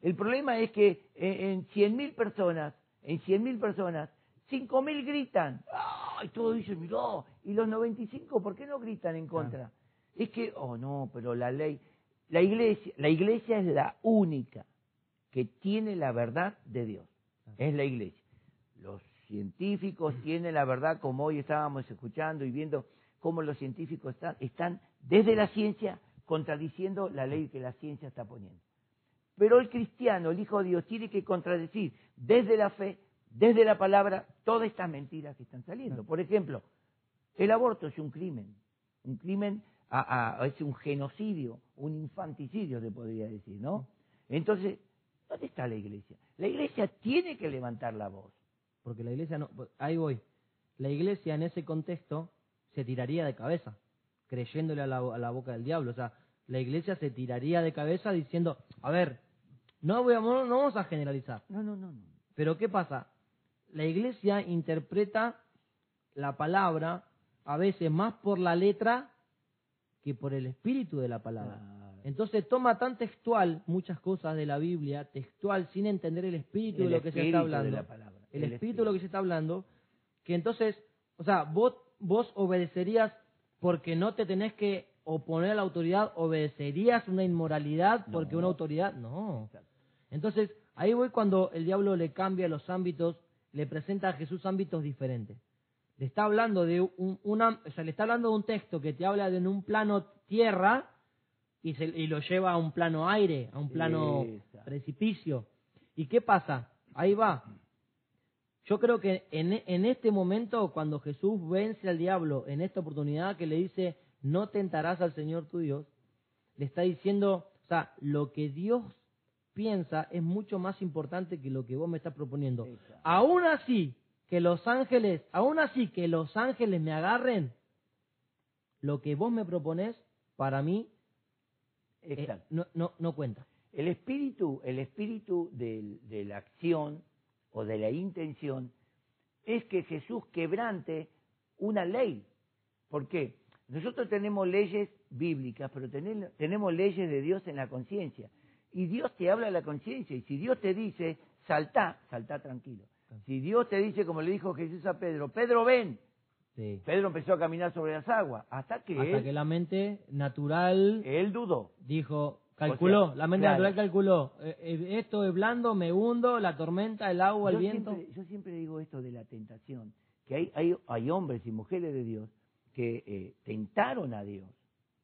El problema es que en, en 100.000 personas, en 100.000 personas, 5.000 gritan. ¡Ah! Y todos dicen, mirá, y los 95, ¿por qué no gritan en contra? Es que, oh no, pero la ley, la iglesia, la iglesia es la única que tiene la verdad de Dios. Es la iglesia. Los científicos tienen la verdad, como hoy estábamos escuchando y viendo cómo los científicos están, están desde la ciencia contradiciendo la ley que la ciencia está poniendo. Pero el cristiano, el Hijo de Dios, tiene que contradecir desde la fe, desde la palabra, todas estas mentiras que están saliendo. Por ejemplo, el aborto es un crimen, un crimen, a- a- es un genocidio, un infanticidio, se podría decir, ¿no? Entonces, ¿dónde está la iglesia? La iglesia tiene que levantar la voz. Porque la iglesia no, ahí voy. La iglesia en ese contexto se tiraría de cabeza, creyéndole a la, a la boca del diablo. O sea, la iglesia se tiraría de cabeza diciendo, a ver, no, voy a- no, no vamos a generalizar. No, no, no, no. Pero ¿qué pasa? La iglesia interpreta la palabra a veces más por la letra que por el espíritu de la palabra. Entonces toma tan textual muchas cosas de la Biblia, textual, sin entender el espíritu El de lo que se está de hablando. la palabra, el, el espíritu de lo que se está hablando, que entonces, o sea, vos, vos obedecerías porque no te tenés que oponer a la autoridad, obedecerías una inmoralidad porque No. una autoridad, no. Entonces, ahí voy cuando el diablo le cambia los ámbitos, le presenta a Jesús ámbitos diferentes. Le está hablando de un, una, o sea, le está hablando de un texto que te habla de en un plano tierra y, se, y lo lleva a un plano aire, a un plano precipicio. ¿Y qué pasa? Ahí va. Yo creo que en, en este momento, cuando Jesús vence al diablo, en esta oportunidad que le dice, no tentarás al Señor tu Dios, le está diciendo, o sea, lo que Dios piensa es mucho más importante que lo que vos me estás proponiendo. Exacto. Aún así, que los ángeles, aún así que los ángeles me agarren, lo que vos me propones, para mí, eh, no, no, no cuenta. El espíritu, el espíritu del- de la acción o de la intención es que Jesús quebrante una ley. ¿Por qué? Nosotros tenemos leyes bíblicas, pero tenem- tenemos leyes de Dios en la conciencia. Y Dios te habla a la conciencia. Y si Dios te dice, saltá, saltá tranquilo. Si Dios te dice, como le dijo Jesús a Pedro, Pedro ven, Sí. Pedro empezó a caminar sobre las aguas, hasta que, Hasta él, que la mente natural él dudó. dijo, calculó, sea, la mente claro. natural calculó, eh, eh, esto es blando, me hundo, la tormenta, el agua, el viento. Siempre, yo siempre digo esto de la tentación, que hay, hay, hay hombres y mujeres de Dios que eh, tentaron a Dios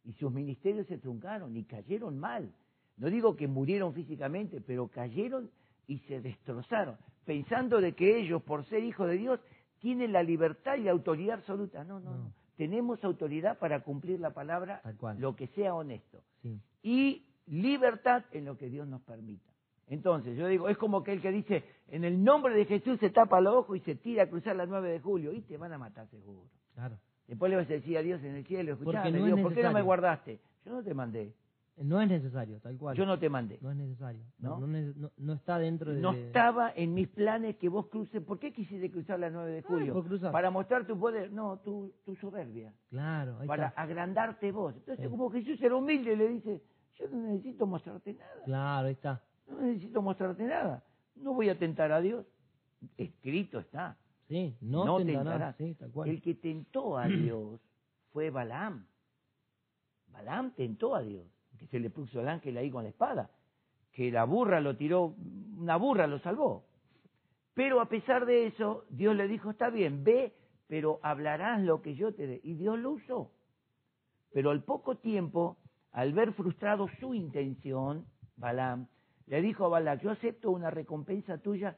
y sus ministerios se truncaron y cayeron mal. No digo que murieron físicamente, pero cayeron y se destrozaron, pensando de que ellos, por ser hijos de Dios, tienen la libertad y la autoridad absoluta. No, no, no. No. Tenemos autoridad para cumplir la palabra, lo que sea honesto. Sí. Y libertad en lo que Dios nos permita. Entonces, yo digo, es como aquel que dice, en el nombre de Jesús se tapa los ojos y se tira a cruzar la 9 de julio, y te van a matar seguro. Claro. Después le vas a decir a Dios en el cielo, Porque escuchame, no es Dios, ¿por qué no me guardaste? Yo no te mandé, No es necesario, tal cual. yo no te mandé. No es necesario. ¿No? No, no, está dentro de... No estaba en mis planes que vos cruces. ¿Por qué quisiste cruzar la 9 de julio? Para mostrar tu poder. No, tu, tu soberbia. Claro, ahí para está. agrandarte vos. Entonces, como Jesús era humilde, le dice, yo no necesito mostrarte nada. Claro, ahí está. No necesito mostrarte nada. No voy a tentar a Dios. Escrito está. Sí, no, No tentarás. tentarás. Sí, tal cual. El que tentó a Dios fue Balaam. Balaam tentó a Dios, que se le puso el ángel ahí con la espada, que la burra lo tiró, una burra lo salvó. Pero a pesar de eso, Dios le dijo, está bien, ve, pero hablarás lo que yo te dé. Y Dios lo usó. Pero al poco tiempo, al ver frustrado su intención, Balaam, le dijo a Balac, yo acepto una recompensa tuya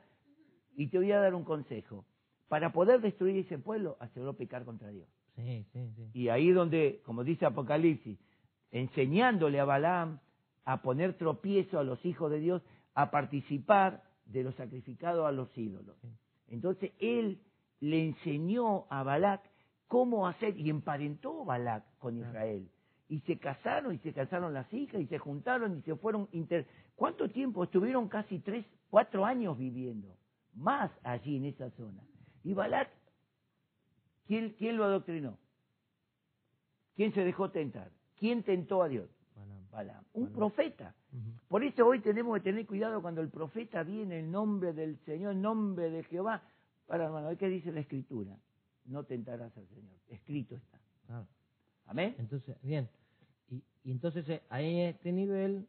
y te voy a dar un consejo. Para poder destruir ese pueblo, aseguró pecar contra Dios. Sí, sí, sí. Y ahí donde, como dice Apocalipsis, enseñándole a Balaam a poner tropiezo a los hijos de Dios, a participar de lo sacrificado a los ídolos. Entonces él le enseñó a Balac cómo hacer, y emparentó Balac con. Israel. Y se casaron, y se casaron las hijas, y se juntaron, y se fueron... Inter... ¿Cuánto tiempo? Estuvieron casi tres, cuatro años viviendo, más allí en esa zona. Y Balac, ¿quién, quién lo adoctrinó? ¿Quién se dejó tentar? ¿Quién tentó a Dios? Balaam. Balaam, un Balaam. profeta. Por eso hoy tenemos que tener cuidado cuando el profeta viene en nombre del Señor, en nombre de Jehová. Para hermano, ¿qué dice la Escritura? No tentarás al Señor. Escrito está. Amén. Entonces, bien. Y, y entonces, eh, ahí en este nivel,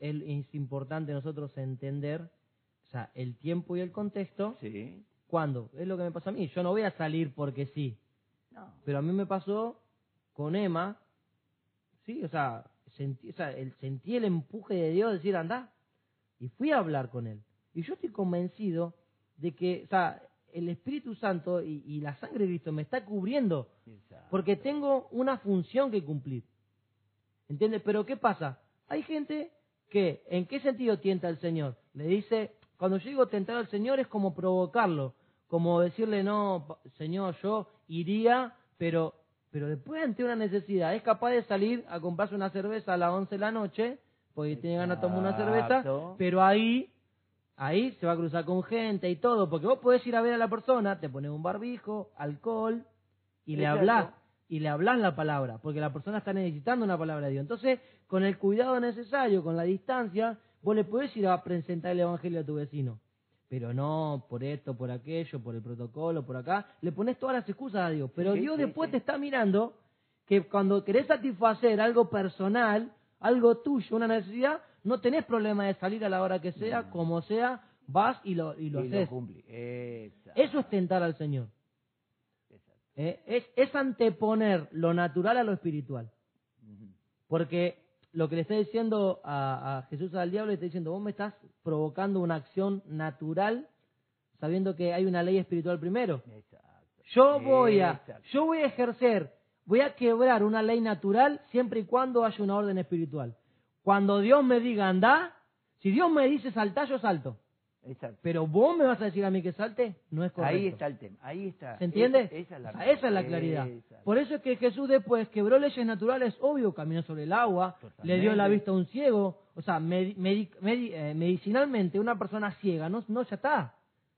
el- es importante nosotros entender, o sea, el tiempo y el contexto. Sí. ¿Cuándo? Es lo que me pasa a mí. Yo no voy a salir porque sí. No. Pero a mí me pasó con Emma, sí, o sea, sentí, o sea, el, sentí el empuje de Dios de decir, anda. Y fui a hablar con él. Y yo estoy convencido de que, o sea, el Espíritu Santo y, y la sangre de Cristo me está cubriendo Exacto. porque tengo una función que cumplir. ¿Entiendes? Pero ¿qué pasa? Hay gente que, ¿en qué sentido tienta al Señor? Le dice, cuando yo digo tentar al Señor es como provocarlo, como decirle, no, Señor, yo iría, pero, pero después ante una necesidad, es capaz de salir a comprarse una cerveza a las 11 de la noche, porque tiene ganas de tomar una cerveza, pero ahí, ahí se va a cruzar con gente y todo, porque vos podés ir a ver a la persona, te pones un barbijo, alcohol, y le hablás, y le hablas la palabra, porque la persona está necesitando una palabra de Dios. Entonces, con el cuidado necesario, con la distancia, vos le podés ir a presentar el evangelio a tu vecino. Pero no por esto, por aquello, por el protocolo, por acá. Le pones todas las excusas a Dios. Pero Sí, Dios sí, después sí. te está mirando que cuando querés satisfacer algo personal, algo tuyo, una necesidad, no tenés problema de salir a la hora que sea, No. como sea, vas y lo, y lo Y haces. Eso es tentar al Señor. ¿eh? Es, es anteponer lo natural a lo espiritual. Porque lo que le está diciendo a, a Jesús al diablo, le está diciendo, vos me estás provocando una acción natural sabiendo que hay una ley espiritual primero. Exacto. Yo voy a, Exacto. yo voy a ejercer, voy a quebrar una ley natural siempre y cuando haya una orden espiritual. Cuando Dios me diga anda, si Dios me dice saltar, yo salto. Exacto. Pero vos me vas a decir a mí que salte, no es correcto. Ahí está el tema. Ahí está. ¿Se entiende? Esa, esa es la, O sea, esa es la claridad. Por eso es que Jesús después quebró leyes naturales, obvio, caminó sobre el agua, le dio la vista a un ciego. O sea, eh, medicinalmente una persona ciega no, no ya está.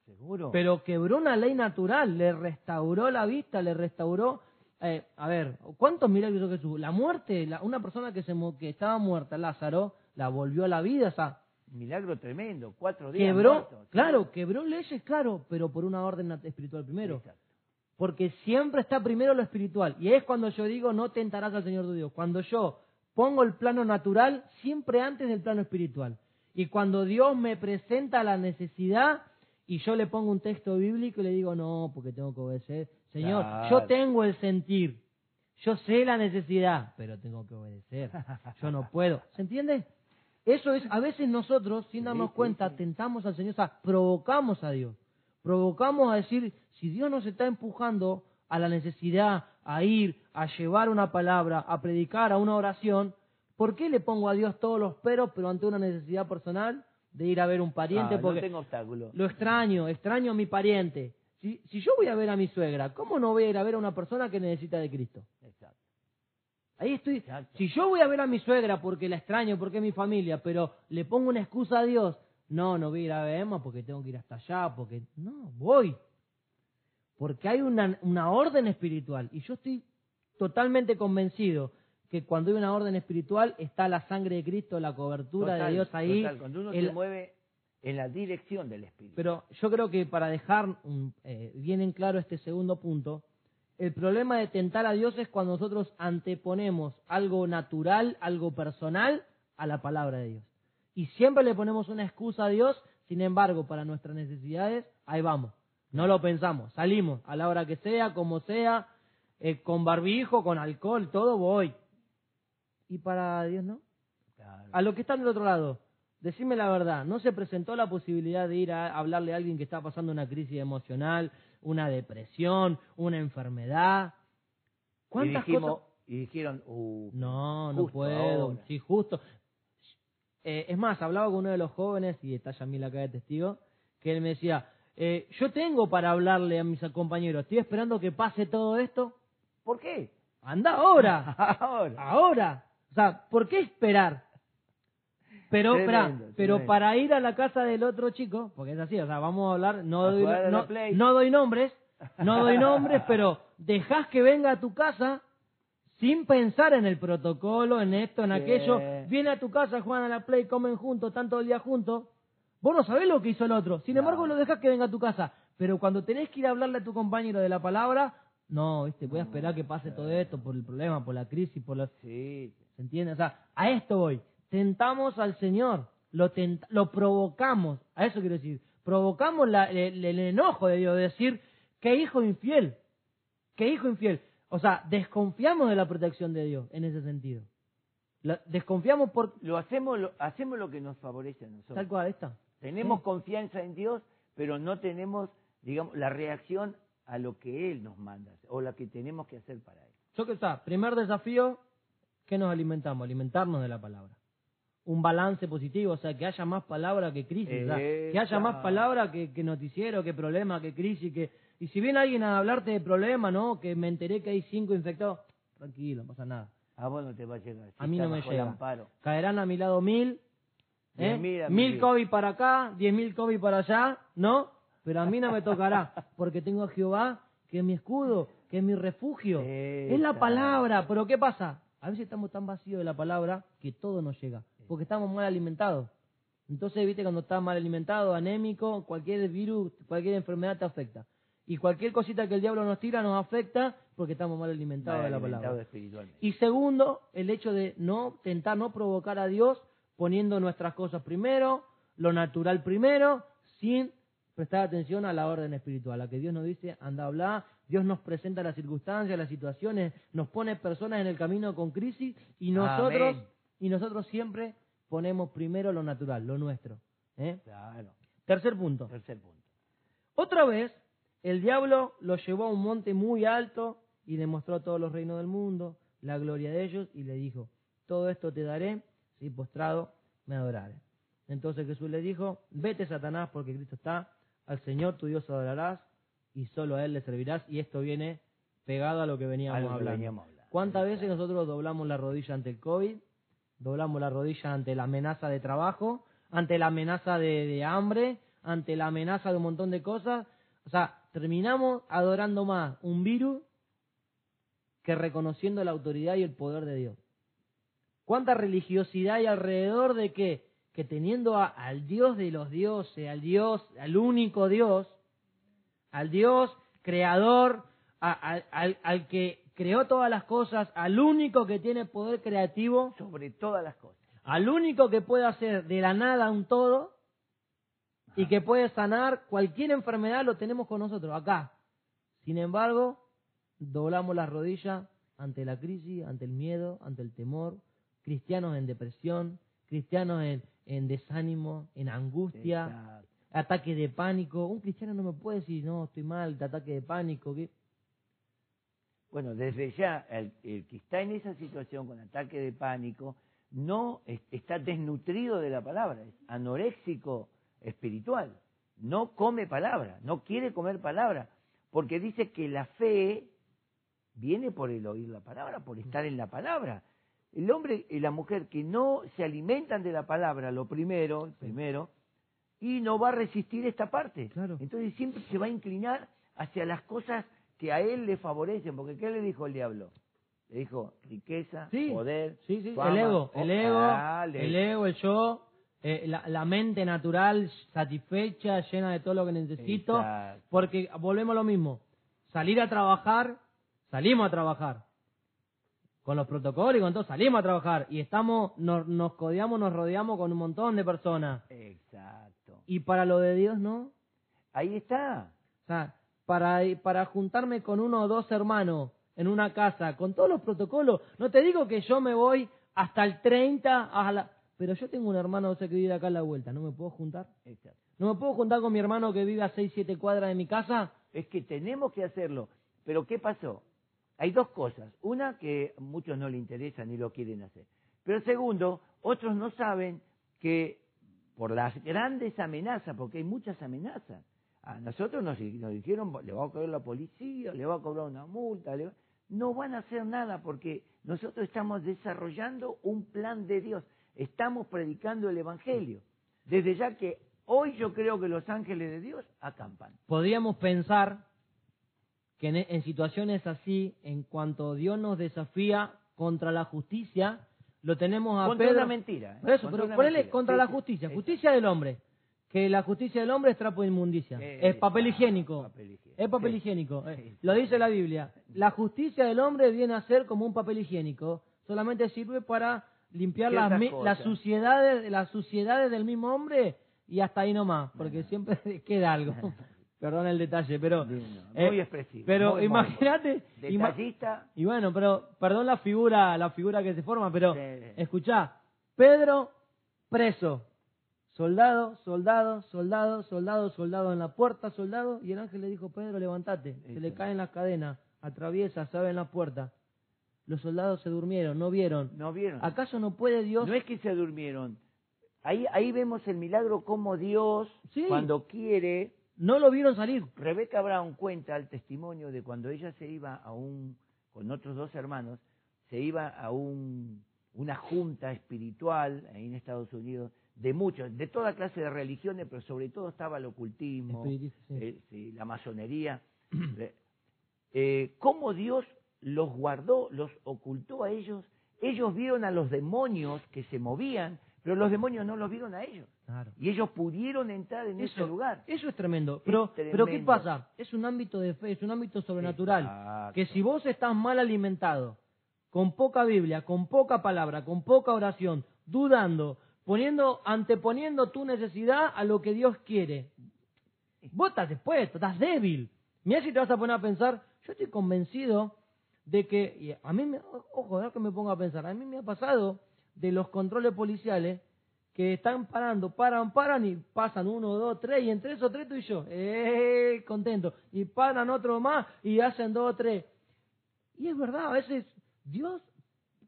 Seguro. Pero quebró una ley natural, le restauró la vista, le restauró... eh, a ver, ¿cuántos milagros hizo Jesús? La muerte, la- una persona que, se, que estaba muerta, Lázaro, la volvió a la vida, o sea, Milagro tremendo. Cuatro días. quebró, claro, quebró leyes, claro, pero por una orden espiritual primero. Exacto. Porque siempre está primero lo espiritual. Y es cuando yo digo, no tentarás al Señor tu Dios. Cuando yo pongo el plano natural, siempre antes del plano espiritual. Y cuando Dios me presenta la necesidad y yo le pongo un texto bíblico y le digo, no, porque tengo que obedecer. Señor, Claro. yo tengo el sentir. Yo sé la necesidad, pero tengo que obedecer. Yo no puedo. ¿Se entiende? Eso es, a veces nosotros, sin darnos cuenta, tentamos al Señor, o sea, provocamos a Dios. Provocamos a decir, si Dios nos está empujando a la necesidad, a ir, a llevar una palabra, a predicar, a una oración, ¿por qué le pongo a Dios todos los peros, pero ante una necesidad personal de ir a ver un pariente? Ah, porque no tengo obstáculo. lo extraño, extraño a mi pariente. Si, si yo voy a ver a mi suegra, ¿cómo no voy a ir a ver a una persona que necesita de Cristo? Ahí estoy. Si yo voy a ver a mi suegra porque la extraño, porque es mi familia, pero le pongo una excusa a Dios, no, no voy a ir a ver a Emma porque tengo que ir hasta allá, porque no, voy. Porque hay una, una orden espiritual y yo estoy totalmente convencido que cuando hay una orden espiritual está la sangre de Cristo, la cobertura Total, de Dios ahí. total. Cuando uno el- se mueve en la dirección del Espíritu. Pero yo creo que para dejar eh, bien en claro este segundo punto, el problema de tentar a Dios es cuando nosotros anteponemos algo natural, algo personal, a la palabra de Dios. Y siempre le ponemos una excusa a Dios, sin embargo, para nuestras necesidades, ahí vamos. No lo pensamos, salimos a la hora que sea, como sea, eh, con barbijo, con alcohol, todo voy. Y para Dios no. Claro. A lo que están del otro lado, decime la verdad, ¿no se presentó la posibilidad de ir a hablarle a alguien que está pasando una crisis emocional, una depresión, una enfermedad? y, ¿Cuántas dijimos, cosas? y dijeron, uh, No, no puedo, ahora. sí, justo. Eh, es más, hablaba con uno de los jóvenes, y está Yamil acá de testigo, que él me decía, eh, yo tengo para hablarle a mis compañeros, estoy esperando que pase todo esto, ¿por qué? anda ahora. ahora. Ahora. O sea, ¿por qué esperar? Pero, Tremendo, pero para ir a la casa del otro chico, porque es así, o sea, vamos a hablar, no A doy, no, doy nombres, no doy nombres, pero dejás que venga a tu casa sin pensar en el protocolo, en esto, en Sí. aquello, viene a tu casa, juegan a la play, comen juntos, están todo el día juntos, vos no sabés lo que hizo el otro, sin No. embargo lo dejás que venga a tu casa, pero cuando tenés que ir a hablarle a tu compañero de la palabra, no, viste, voy a esperar que pase todo esto por el problema, por la crisis, por la... Sí, ¿Se entiende? O sea, a esto voy. Tentamos al Señor, lo, tent- lo provocamos, a eso quiero decir. Provocamos la- el, el enojo de Dios, de decir, qué hijo infiel, qué hijo infiel. O sea, desconfiamos de la protección de Dios en ese sentido. La- desconfiamos por... lo hacemos, lo, hacemos lo que nos favorece a nosotros. Tal cual, está. Tenemos Sí. confianza en Dios, pero no tenemos, digamos, la reacción a lo que Él nos manda o la que tenemos que hacer para Él. Yo que está, primer desafío, ¿qué nos alimentamos? Alimentarnos de la palabra. Un balance positivo, o sea, que haya más palabra que crisis, o sea, que haya más palabra que, que noticiero, que problema, que crisis, que... Y si viene alguien a hablarte de problema, ¿no? Que me enteré que hay cinco infectados, tranquilo, no pasa nada. A vos no te va a llegar. si A mí no me llega. amparo. Caerán a mi lado mil, ¿eh? Mil. COVID para acá, diez mil COVID para allá, ¿no? Pero a mí no me tocará, porque tengo a Jehová, que es mi escudo, que es mi refugio. Es la palabra, pero ¿qué pasa? A veces estamos tan vacíos de la palabra que todo nos llega, porque estamos mal alimentados. Entonces, viste, cuando estás mal alimentado, anémico, cualquier virus, cualquier enfermedad te afecta. Y cualquier cosita que el diablo nos tira nos afecta porque estamos mal alimentados Mal de la palabra. Y segundo, el hecho de no tentar no provocar a Dios poniendo nuestras cosas primero, lo natural primero, sin prestar atención a la orden espiritual, a que Dios nos dice, anda a hablar, Dios nos presenta las circunstancias, las situaciones, nos pone personas en el camino con crisis y nosotros Amén. Y nosotros siempre ponemos primero lo natural, lo nuestro. ¿eh? Claro. Tercer punto. Tercer punto. Otra vez, el diablo lo llevó a un monte muy alto y demostró a todos los reinos del mundo la gloria de ellos y le dijo, todo esto te daré si postrado me adorares. Entonces Jesús le dijo, vete Satanás porque Cristo está, al Señor tu Dios adorarás y solo a Él le servirás. Y esto viene pegado a lo que veníamos que hablando. veníamos hablando. ¿Cuántas veces nosotros doblamos la rodilla ante el COVID? Doblamos la rodilla ante la amenaza de trabajo, ante la amenaza de, hambre, ante la amenaza de un montón de cosas. O sea, terminamos adorando más un virus que reconociendo la autoridad y el poder de Dios. ¿Cuánta religiosidad hay alrededor de qué? Que teniendo a- al Dios de los dioses, al Dios, al único Dios, al Dios creador, al que creó todas las cosas, al único que tiene poder creativo, Sobre todas las cosas. al único que puede hacer de la nada un todo y que puede sanar cualquier enfermedad, lo tenemos con nosotros acá. Sin embargo, doblamos las rodillas ante la crisis, ante el miedo, ante el temor, cristianos en depresión, cristianos en, en desánimo, en angustia, Exacto. ataque de pánico. Un cristiano no me puede decir, no, estoy mal, de ataque de pánico. ¿qué? Bueno, desde ya, el, el que está en esa situación con ataque de pánico, no es- está desnutrido de la palabra, es anoréxico espiritual, no come palabra, no quiere comer palabra, porque dice que la fe viene por el oír la palabra, por estar en la palabra. El hombre y la mujer que no se alimentan de la palabra, lo primero, primero, y no va a resistir esta parte. Claro. Entonces siempre se va a inclinar hacia las cosas que a él le favorecen, porque ¿qué le dijo el diablo? Le dijo riqueza, Sí, poder, sí, sí, fama, el ego, el ego, el ego, el yo, eh, la, la mente natural satisfecha, llena de todo lo que necesito, Exacto. porque volvemos a lo mismo, salir a trabajar, salimos a trabajar, con los protocolos y con todo, salimos a trabajar y estamos, nos, nos codeamos, nos rodeamos con un montón de personas, Exacto. y para lo de Dios no, Ahí está. o sea, para, para juntarme con uno o dos hermanos en una casa, con todos los protocolos, no te digo que yo me voy hasta el 30, a la... pero yo tengo un hermano que vive acá a la vuelta, ¿no me puedo juntar? ¿No me puedo juntar con mi hermano que vive a 6, 7 cuadras de mi casa? Es que tenemos que hacerlo. Pero ¿qué pasó? Hay dos cosas. Una, que a muchos no le interesa ni lo quieren hacer. Pero segundo, otros no saben que por las grandes amenazas, porque hay muchas amenazas, a nosotros nos, nos dijeron, le va a cobrar la policía, le va a cobrar una multa, le va- no van a hacer nada porque nosotros estamos desarrollando un plan de Dios, estamos predicando el Evangelio. Desde ya que hoy yo creo que los ángeles de Dios acampan. Podríamos pensar que en, en situaciones así, en cuanto Dios nos desafía contra la justicia, lo tenemos a Contra Pedro... una mentira. ¿eh? Por eso, Contra pero ponele mentira. contra la justicia, justicia del hombre. Que la justicia del hombre es trapo de inmundicia, Eh, es papel ah, higiénico. papel higiénico. Es papel Sí. higiénico, eh, lo dice la Biblia. La justicia del hombre viene a ser como un papel higiénico, solamente sirve para limpiar las, las suciedades, las suciedades del mismo hombre y hasta ahí nomás, porque siempre queda algo. Perdón el detalle, pero Divino, eh, muy expresivo, Pero imagínate, ima- y bueno, pero perdón la figura, la figura que se forma, pero Sí. escuchá, Pedro preso, soldado, soldado, soldado, soldado, soldado en la puerta, soldado, y el ángel le dijo, Pedro, levántate, se le caen las cadenas, atraviesa, sabe en la puerta. Los soldados se durmieron, no vieron. ¿no vieron? ¿Acaso no puede Dios? No es que se durmieron. Ahí, ahí vemos el milagro como Dios, Sí. cuando quiere, No lo vieron salir. Rebeca Brown cuenta el testimonio de cuando ella se iba a un, con otros dos hermanos, se iba a un, una junta espiritual ahí en Estados Unidos, de muchos, de toda clase de religiones, pero sobre todo estaba el ocultismo, sí. eh, sí, la masonería. Eh, eh, cómo Dios los guardó, los ocultó a ellos. Ellos vieron a los demonios que se movían, pero los demonios no los vieron a ellos. Claro. Y ellos pudieron entrar en ese lugar. Eso es tremendo. Pero, pero ¿qué pasa? Es un ámbito de fe, es un ámbito sobrenatural. Exacto. Que si vos estás mal alimentado, con poca Biblia, con poca palabra, con poca oración, dudando, poniendo, anteponiendo tu necesidad a lo que Dios quiere, vos estás expuesto, estás débil. Mira si te vas a poner a pensar, yo estoy convencido de que, y a mí, me, ojo, no que me ponga a pensar, a mí me ha pasado de los controles policiales que están parando, paran, paran y pasan uno, dos, tres, y entre esos tres tú y yo, ¡eh! contento. Y paran otro más y hacen dos, tres. Y es verdad, a veces Dios,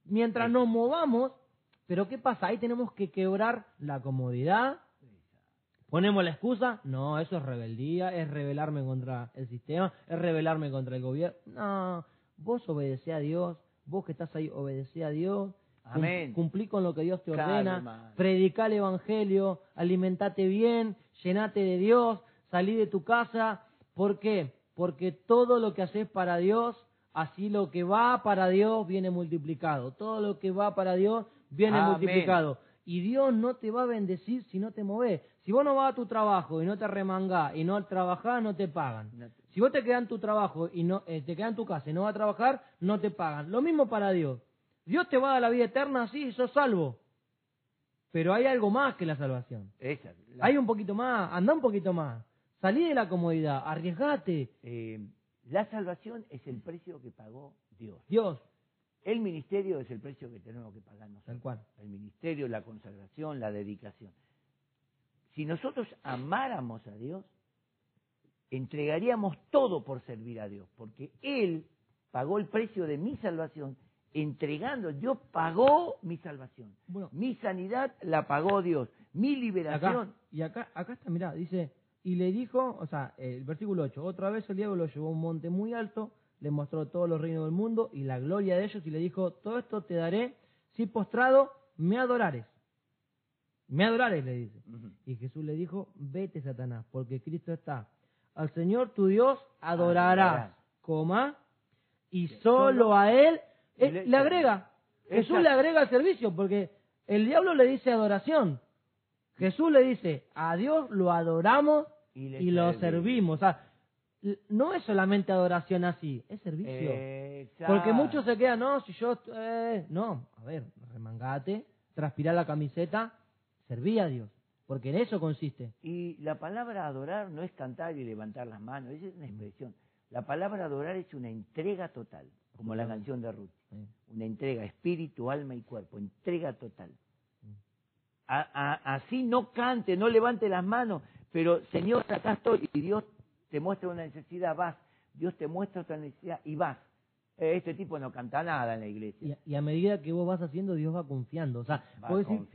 mientras nos movamos, pero ¿qué pasa? Ahí tenemos que quebrar la comodidad. Ponemos la excusa, no, eso es rebeldía, es rebelarme contra el sistema, es rebelarme contra el gobierno. No, vos obedecé a Dios, vos que estás ahí, obedecé a Dios. Amén. Cumplí con lo que Dios te ordena, hermano. predicá el evangelio, alimentate bien, llenate de Dios, salí de tu casa. ¿Por qué? Porque todo lo que haces para Dios, así lo que va para Dios viene multiplicado. Todo lo que va para Dios viene Amén. multiplicado. Y Dios no te va a bendecir si no te moves. Si vos no vas a tu trabajo y no te remangás y no trabajás, no te pagan. Si vos te quedas en tu trabajo y no eh, te quedas en tu casa y no vas a trabajar, no te pagan. Lo mismo para Dios. Dios te va a dar la vida eterna, sí, sos salvo. Pero hay algo más que la salvación. Esa, la- Hay un poquito más, anda un poquito más. Salí de la comodidad, arriesgate. eh, la salvación es el precio que pagó Dios. Dios, El ministerio es el precio que tenemos que pagar nosotros. Tal cual. El ministerio, la consagración, la dedicación. Si nosotros amáramos a Dios, entregaríamos todo por servir a Dios, porque Él pagó el precio de mi salvación, entregando, Dios pagó mi salvación. Bueno. Mi sanidad la pagó Dios, mi liberación. Acá, y acá, acá está, mirá, dice, y le dijo, o sea, el versículo 8, otra vez el diablo lo llevó a un monte muy alto, le mostró todos los reinos del mundo y la gloria de ellos y le dijo, todo esto te daré si postrado me adorares. Me adorares, le dice. Y Jesús le dijo, vete Satanás, porque Cristo está. Al Señor tu Dios adorarás, coma, y solo a Él eh, Le- agrega. Jesús Exacto. le agrega el servicio, porque el diablo le dice adoración. Jesús le dice, a Dios lo adoramos Y y lo servimos. O sea, no es solamente adoración así, es servicio. Exacto. Porque muchos se quedan, no, si yo... eh, no, a ver, remangate, transpirá la camiseta, serví a Dios. Porque en eso consiste. Y la palabra adorar no es cantar y levantar las manos, esa es una expresión. La palabra adorar es una entrega total, como la canción de Ruth. Una entrega, espíritu, alma y cuerpo, entrega total. Mm. A- a- así no cante, no levante las manos, pero Señor, acá estoy y Dios te muestra una necesidad, vas. Dios te muestra otra necesidad y vas. Eh, Este tipo no canta nada en la Y, iglesia. a- y a medida que vos vas haciendo, Dios va confiando. O sea.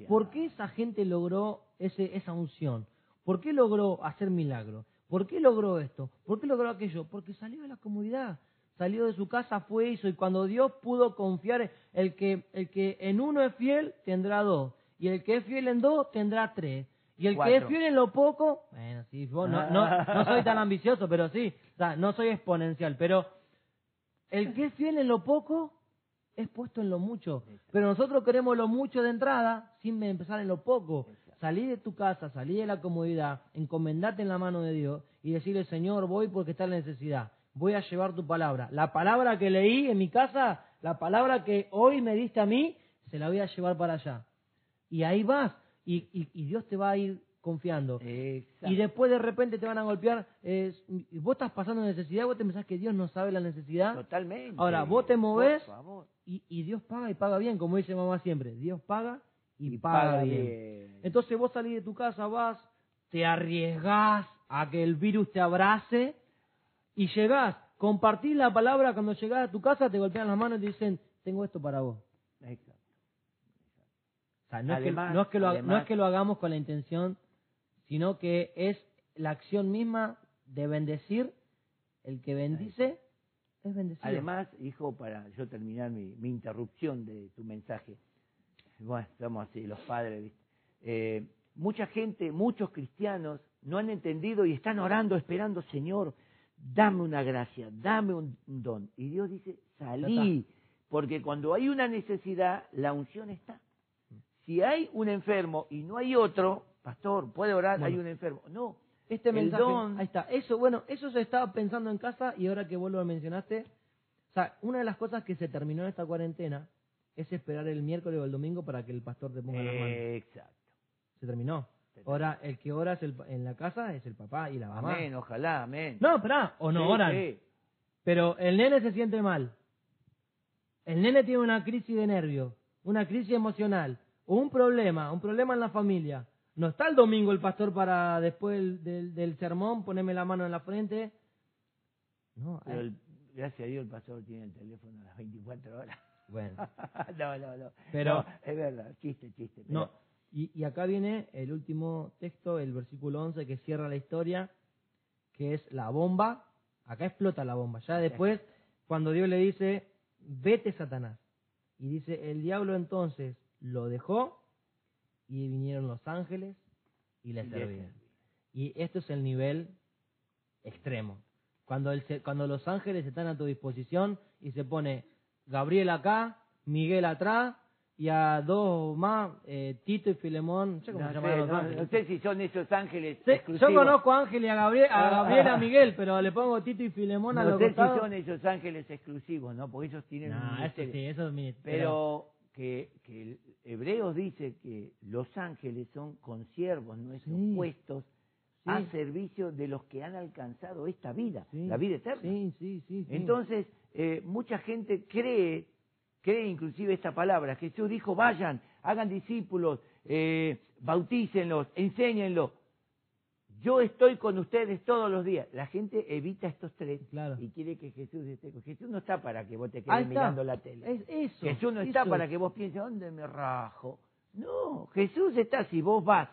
¿por qué esa gente logró ese, esa unción? ¿Por qué logró hacer milagros? ¿Por qué logró esto? ¿Por qué logró aquello? Porque salió de la comodidad. Salió de su casa, fue, hizo. Y cuando Dios pudo confiar, el que, el que en uno es fiel, tendrá dos. Y el que es fiel en dos, tendrá tres. Y el que es fiel en lo poco, bueno, sí, vos no, no, no soy tan ambicioso, pero sí, o sea, no soy exponencial, pero el que es fiel en lo poco es puesto en lo mucho. Pero nosotros queremos lo mucho de entrada sin empezar en lo poco. Salí de tu casa, salí de la comodidad, encomendate en la mano de Dios y decirle, Señor, voy porque está la necesidad. Voy a llevar tu palabra. La palabra que leí en mi casa, la palabra que hoy me diste a mí, se la voy a llevar para allá. Y ahí vas. Y, y- y Dios te va a ir confiando. Exacto. Y después de repente te van a golpear. eh, vos estás pasando necesidad, vos te pensás que Dios no sabe la necesidad. Totalmente. Ahora, vos te movés y, y Dios paga y paga bien, como dice mamá siempre. Dios paga y, Y paga, paga bien. bien. Entonces vos salís de tu casa, vas, te arriesgás a que el virus te abrace y llegás, compartís la palabra, cuando llegás a tu casa te golpean las manos y te dicen, tengo esto para vos. Exacto. Sea, no, Además- es, que, no, es que lo, ha- no además- es que lo hagamos con la intención, sino que es la acción misma de bendecir. El que bendice es bendecido. Además, hijo, para yo terminar mi, mi interrupción de tu mensaje, bueno, estamos así, los padres, ¿viste? Eh, mucha gente, muchos cristianos no han entendido y están orando, esperando, Señor, dame una gracia, dame un, un don. Y Dios dice, salí, porque cuando hay una necesidad, la unción está. Si hay un enfermo y no hay otro, pastor, puede orar, Bueno. hay un enfermo. No, Este El mensaje, don- ahí está. Eso, bueno, eso se estaba pensando en casa y ahora que vos lo mencionaste, o sea, una de las cosas que se terminó en esta cuarentena es esperar el miércoles o el domingo para que el pastor te ponga la mano. exacto. Se terminó. Ahora, el que ora es el, en la casa es el papá y la mamá. Amén, ojalá, amén. No, esperá, o no Sí, oran. sí. Pero el nene se siente mal. El nene tiene una crisis de nervios, una crisis emocional, un problema, un problema en la familia. No está el domingo el pastor para después del, del- del sermón ponerme la mano en la frente. No, Pero hay- el- gracias a Dios el pastor tiene el teléfono a las 24 horas. bueno, no, no, no. Pero- No, es verdad, chiste, chiste. pero- no. Y, y acá viene el último texto, el versículo 11, que cierra la historia, que es la bomba. Acá explota la bomba. Ya después, cuando Dios le dice, vete Satanás. Y dice, el diablo entonces lo dejó y vinieron los ángeles y le servían. Y esto es el nivel extremo. Cuando, el, cuando los ángeles están a tu disposición y se pone Gabriel acá, Miguel atrás y a dos más, eh, Tito y Filemón. No sé cómo no se sé, no- no sé si son esos ángeles Sí, exclusivos. yo conozco a Ángel y a Gabriel, a Ah. Gabriel a Miguel, pero le pongo Tito y Filemón a No los sé si son esos ángeles exclusivos, ¿no? Porque ellos tienen un No, eso ministerio. sí, eso es mi- Pero que, que el- Hebreos dice que los ángeles son consiervos nuestros Sí. puestos Sí. a servicio de los que han alcanzado esta vida, Sí, la vida eterna. Sí. Entonces, eh, mucha gente cree cree inclusive esta palabra. Jesús dijo, vayan, hagan discípulos, eh, bautícenlos, enséñenlos. Yo estoy con ustedes todos los días. La gente evita estos tres Claro. y quiere que Jesús esté con Jesús no está para que vos te quedes mirando la tele. Es eso. Jesús no está para que vos pienses, ¿dónde me rajo? No, Jesús está si vos vas,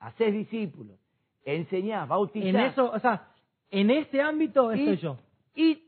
haces discípulos, enseñás, bautizás. En eso, o sea, en este ámbito Y- estoy yo. Y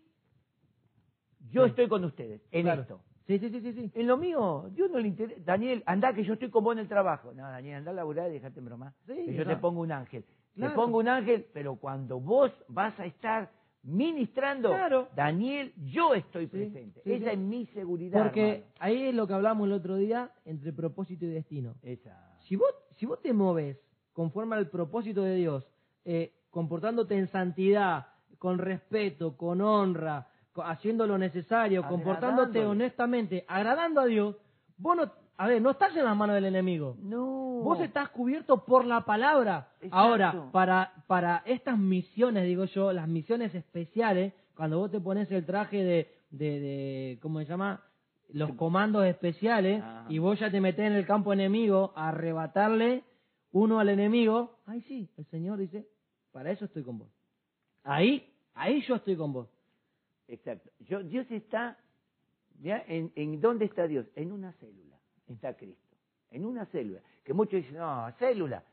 yo Sí. estoy con ustedes en Claro. esto. Sí, sí, sí, sí. En lo mío, Dios no le interesa. Daniel, anda que yo estoy con vos en el trabajo. No, Daniel, anda a laburar y dejate en broma. Sí, que yo te pongo un ángel. Claro. Te pongo un ángel, pero cuando vos vas a estar ministrando, Claro. Daniel, yo estoy presente. sí, Esa sí. es mi seguridad. Porque hermano. ahí es lo que hablamos el otro día entre propósito y destino. Esa. Si vos, si vos te moves conforme al propósito de Dios, eh, comportándote en santidad, con respeto, con honra, haciendo lo necesario, comportándote honestamente, agradando a Dios, vos no, a ver, no estás en las manos del enemigo. No. Vos estás cubierto por la palabra. Exacto. Ahora, para, para estas misiones, digo yo, las misiones especiales, cuando vos te pones el traje de, de, de ¿cómo se llama? Los comandos especiales, Ah. y vos ya te metés en el campo enemigo a arrebatarle uno al enemigo, ahí sí, el Señor dice, para eso estoy con vos. Ahí, ahí yo estoy con vos. Exacto. Yo, Dios está, ¿ya? ¿En, ¿En dónde está Dios? En una célula. Está Cristo. En una célula. Que muchos dicen, no, célula.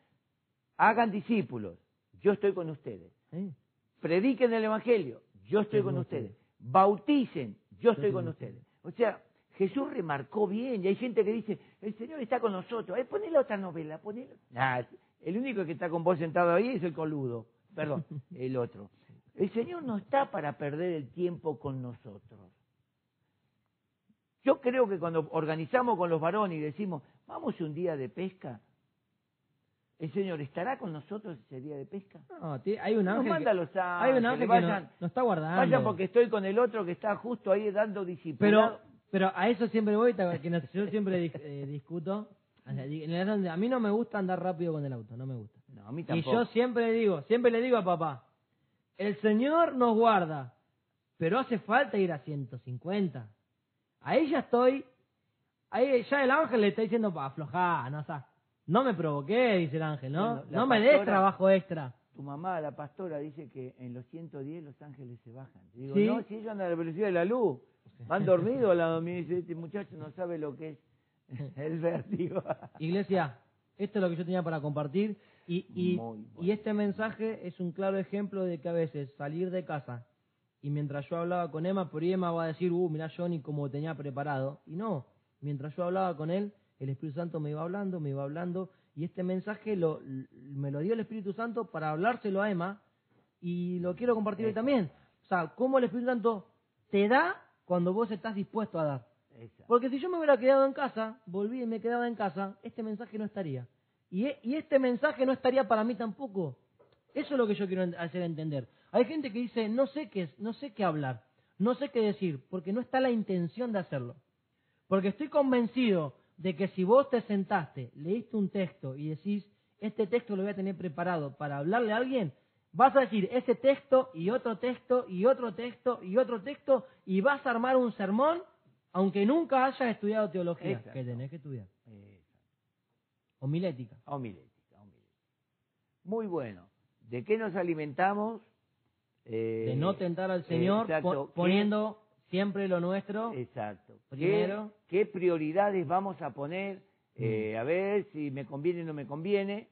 Hagan discípulos. Yo estoy con ustedes. ¿eh? Prediquen el Evangelio. Yo estoy con ustedes. Bauticen. Yo estoy con ustedes. O sea, Jesús remarcó bien. Y hay gente que dice, el Señor está con nosotros. Eh, otra novela. Ponele... Nah, el único que está con vos sentado ahí es el coludo. Perdón, el otro. El Señor no está para perder el tiempo con nosotros. Yo creo que cuando organizamos con los varones y decimos, vamos un día de pesca, el Señor estará con nosotros ese día de pesca. No, hay un Nos ángel, manda que, a los hay un ángeles, ángel que vayan, no, no está guardando. vayan porque estoy con el otro que está justo ahí dando Pero, discipulado. pero a eso siempre voy, que yo siempre eh, discuto. A mí no me gusta andar rápido con el auto, no me gusta. no, a mí Y tampoco. yo siempre le digo, siempre le digo a papá, el Señor nos guarda, pero hace falta ir a 150. Ahí ya estoy, ahí ya el ángel le está diciendo, aflojá, no, o sea, no me provoqué, dice el ángel, ¿no? Bueno, la no me des trabajo extra. Tu mamá, la pastora, dice que en los 110 los ángeles se bajan. Digo, ¿Sí? no, si ellos andan a la velocidad de la luz, van dormidos al lado mío. Y dice, este muchacho no sabe lo que es el vértigo. Iglesia, esto es lo que yo tenía para compartir y, y, bueno. y este mensaje es un claro ejemplo de que a veces salir de casa y mientras yo hablaba con Emma, por ahí Emma va a decir, uh, mirá Johnny como tenía preparado. Y no, mientras yo hablaba con él, el Espíritu Santo me iba hablando, me iba hablando y este mensaje lo, me lo dio el Espíritu Santo para hablárselo a Emma y lo quiero compartir hoy también. O sea, cómo el Espíritu Santo te da cuando vos estás dispuesto a dar. Porque si yo me hubiera quedado en casa, volví y me quedaba en casa, este mensaje no estaría. Y, e- y este mensaje no estaría para mí tampoco. Eso es lo que yo quiero hacer entender. Hay gente que dice, no sé qué, es- no sé qué hablar, no sé qué decir, porque no está la intención de hacerlo. Porque estoy convencido de que si vos te sentaste, leíste un texto y decís, este texto lo voy a tener preparado para hablarle a alguien, vas a decir ese texto y otro texto y otro texto y otro texto y vas a armar un sermón aunque nunca hayas estudiado teología, Exacto. que tenés que estudiar, homilética. Homilética, homilética. Muy bueno. ¿De qué nos alimentamos? Eh, De no tentar al Señor exacto. po- ¿Qué- poniendo siempre lo nuestro. Exacto. ¿Qué, Primero. qué prioridades vamos a poner? Mm. Eh, a ver si me conviene o no me conviene.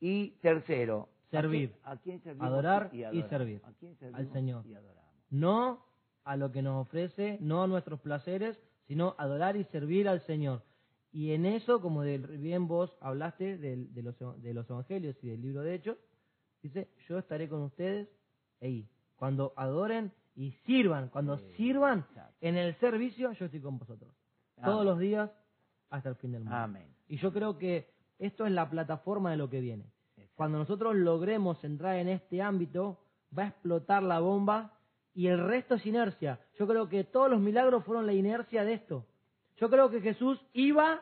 Y tercero, ¿a Servir. quién- ¿A quién, servimos Adorar y servir ¿A quién al Señor. y no a lo que nos ofrece, no a nuestros placeres, sino adorar y servir al Señor. Y en eso, como de- bien vos hablaste del- de, los, de los evangelios y del libro de Hechos, dice, yo estaré con ustedes ahí. Cuando adoren y sirvan, cuando Sí, sirvan exacto. en el servicio, yo estoy con vosotros. Todos los días hasta el fin del mundo. Amén. Y yo creo que esto es la plataforma de lo que viene. Exacto. Cuando nosotros logremos entrar en este ámbito, va a explotar la bomba y el resto es inercia. Yo creo que todos los milagros fueron la inercia de esto. Yo creo que Jesús iba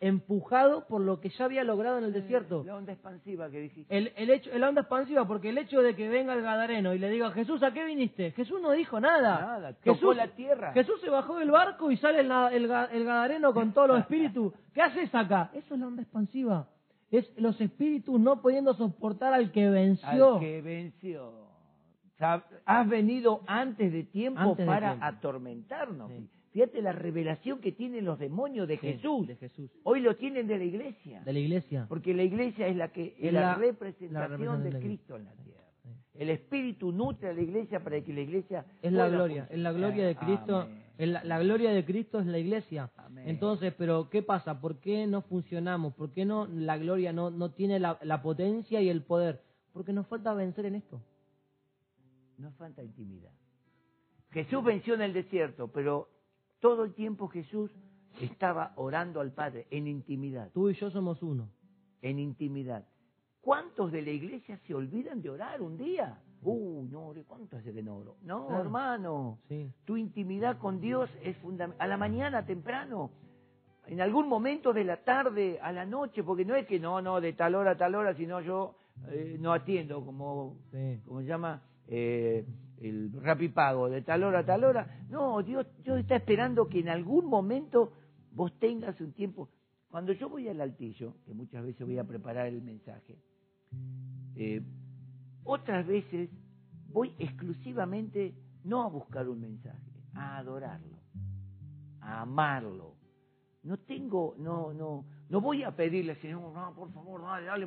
empujado por lo que ya había logrado en el desierto. La onda expansiva que dijiste. El, el hecho, el onda expansiva, porque el hecho de que venga el Gadareno y le diga, Jesús, ¿a qué viniste? Jesús no dijo nada. Nada, tocó Jesús, la tierra. Jesús se bajó del barco y sale el, el el Gadareno con todos los espíritus. ¿Qué haces acá? Eso es la onda expansiva. Es los espíritus no pudiendo soportar al que venció. Al que venció. Has venido antes de tiempo Antes de para tiempo. atormentarnos. Sí. Fíjate la revelación que tienen los demonios de Sí, Jesús. De Jesús. Hoy lo tienen de la iglesia. De la iglesia. Porque la iglesia es la que es la, la- representación la representación de Cristo en la tierra. El Espíritu nutre a la iglesia para que la iglesia Es la gloria, es la gloria de. Cristo, Amén. es la, la gloria de Cristo es la iglesia. Amén. Entonces, pero ¿qué pasa? ¿Por qué no funcionamos? ¿Por qué no la gloria no, no tiene la, la potencia y el poder? Porque nos falta vencer en esto. Nos falta intimidad. Jesús venció en el desierto, pero todo el tiempo Jesús estaba orando al Padre en intimidad, Tú y yo somos uno. en intimidad. ¿Cuántos de la iglesia se olvidan de orar un día? Uh, no oré, ¿cuánto hace que no oro? No, Claro. hermano, Sí. tu intimidad con Dios es fundamental. A la mañana temprano, en algún momento de la tarde, a la noche, porque no es que no, no, de tal hora a tal hora, sino yo eh, no atiendo, como Sí. como se llama eh, el rapipago, de tal hora a tal hora. No, Dios, Dios está esperando que en algún momento vos tengas un tiempo. Cuando yo voy al altillo, que muchas veces voy a preparar el mensaje, eh, otras veces voy exclusivamente no a buscar un mensaje, a adorarlo, a amarlo. No tengo, no, no, no voy a pedirle, Señor, no, por favor, dale, dale.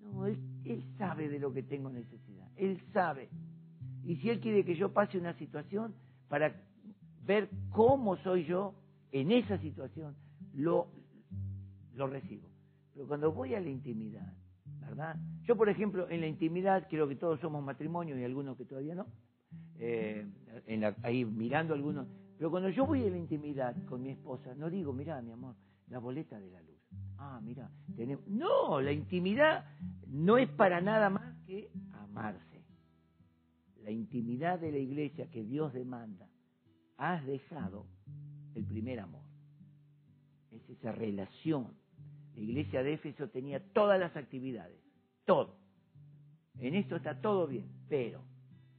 No, él, él sabe de lo que tengo necesidad. Él sabe. Y si Él quiere que yo pase una situación para ver cómo soy yo en esa situación, lo, lo recibo. Pero cuando voy a la intimidad, ¿verdad? Yo, por ejemplo, en la intimidad, creo que todos somos matrimonio y algunos que todavía no, eh, ahí mirando algunos, pero cuando yo voy a la intimidad con mi esposa, no digo, mira, mi amor, la boleta de la luz. Ah, mira, tenemos... No, la intimidad no es para nada más que amarse. La intimidad de la iglesia que Dios demanda. Has dejado el primer amor. Es esa relación. La iglesia de Éfeso tenía todas las actividades, todo. En esto está todo bien, pero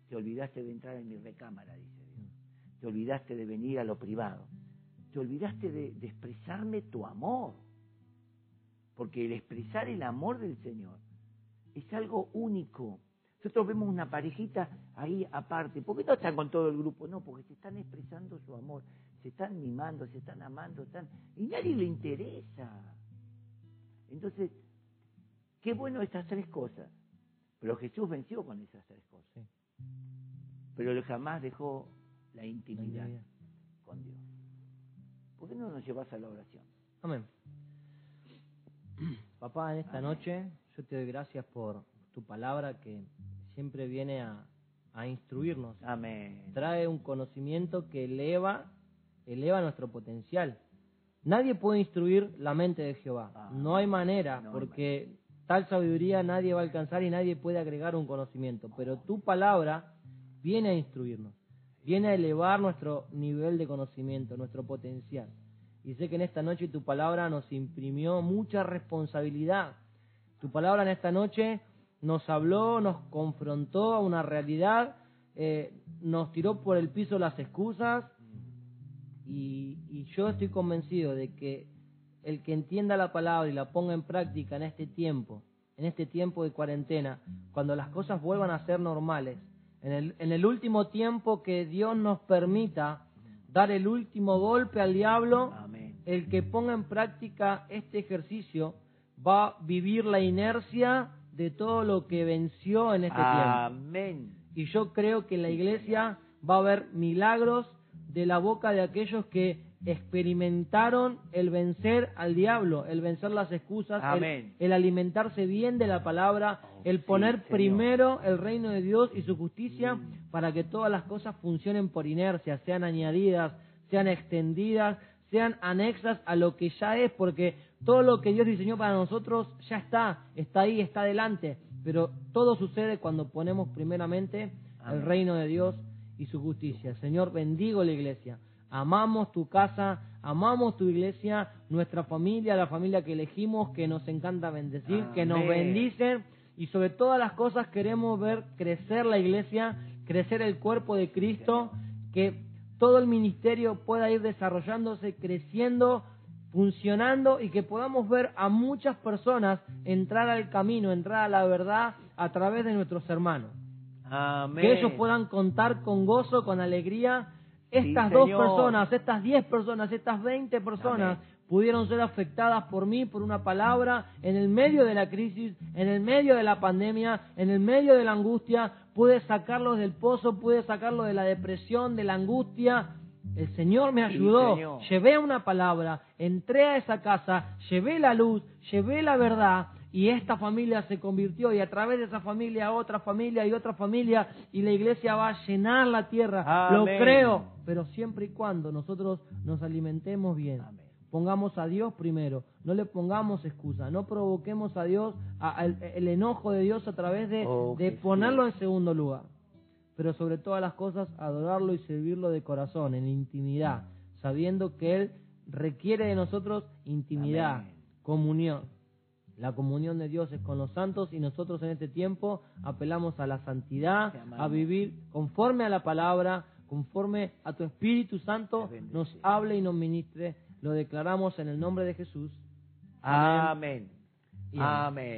te olvidaste de entrar en mi recámara, dice Dios. Te olvidaste de venir a lo privado. Te olvidaste de, de expresarme tu amor. Porque el expresar el amor del Señor es algo único. Nosotros vemos una parejita ahí aparte. ¿Por qué no están con todo el grupo? No, porque se están expresando su amor. Se están mimando, se están amando. Están... Y nadie le interesa. Entonces, qué bueno estas tres cosas. Pero Jesús venció con esas tres cosas. Sí. Pero él jamás dejó la intimidad La con Dios. ¿Por qué no nos llevas a la oración? Amén. Papá, en esta Amén. noche yo te doy gracias por tu palabra que siempre viene a, a instruirnos. Amén. Trae un conocimiento que eleva, eleva nuestro potencial. Nadie puede instruir la mente de Jehová. Ah, no hay manera, no hay porque tal sabiduría nadie va a alcanzar y nadie puede agregar un conocimiento. Pero tu palabra viene a instruirnos, viene a elevar nuestro nivel de conocimiento, nuestro potencial. Y sé que en esta noche tu palabra nos imprimió mucha responsabilidad. Tu palabra en esta noche nos habló, nos confrontó a una realidad, eh, nos tiró por el piso las excusas y, y yo estoy convencido de que el que entienda la palabra y la ponga en práctica en este tiempo, en este tiempo de cuarentena, cuando las cosas vuelvan a ser normales, en el, en el último tiempo que Dios nos permita dar el último golpe al diablo, Amén. el que ponga en práctica este ejercicio va a vivir la inercia de todo lo que venció en este tiempo. Amén. Y yo creo que en la iglesia va a haber milagros de la boca de aquellos que experimentaron el vencer al diablo, el vencer las excusas, el, el alimentarse bien de la palabra, el sí, poner primero el reino de Dios y su justicia para que todas las cosas funcionen por inercia, sean añadidas, sean extendidas, sean anexas a lo que ya es, porque todo lo que Dios diseñó para nosotros ya está, está ahí, está adelante, pero todo sucede cuando ponemos primeramente el reino de Dios y su justicia. Señor, bendigo la iglesia. amamos tu casa, amamos tu iglesia, nuestra familia, la familia que elegimos, que nos encanta bendecir, que nos bendicen y sobre todas las cosas queremos ver crecer la iglesia, crecer el cuerpo de Cristo, que todo el ministerio pueda ir desarrollándose, creciendo, funcionando y que podamos ver a muchas personas entrar al camino, entrar a la verdad a través de nuestros hermanos. Amén. Que ellos puedan contar con gozo, con alegría. Estas Sí, dos personas, estas diez personas, estas veinte personas Amén. Pudieron ser afectadas por mí, por una palabra, en el medio de la crisis, en el medio de la pandemia, en el medio de la angustia. Pude sacarlos del pozo, pude sacarlos de la depresión, de la angustia. El Señor me Sí, ayudó. Señor. Llevé una palabra, entré a esa casa, llevé la luz, llevé la verdad y esta familia se convirtió y a través de esa familia otra familia y otra familia y la iglesia va a llenar la tierra. Lo creo, pero siempre y cuando nosotros nos alimentemos bien. Amén. Pongamos a Dios primero, no le pongamos excusa, no provoquemos a Dios, a- el enojo de Dios a través de, Oh, de ponerlo en segundo lugar. Pero sobre todas las cosas, adorarlo y servirlo de corazón, en intimidad, sabiendo que Él requiere de nosotros intimidad, Amén. comunión. La comunión de Dios es con los santos y nosotros en este tiempo apelamos a la santidad, a vivir conforme a la palabra, conforme a tu Espíritu Santo nos hable y nos ministre. Lo declaramos en el nombre de Jesús. Amén. Amén.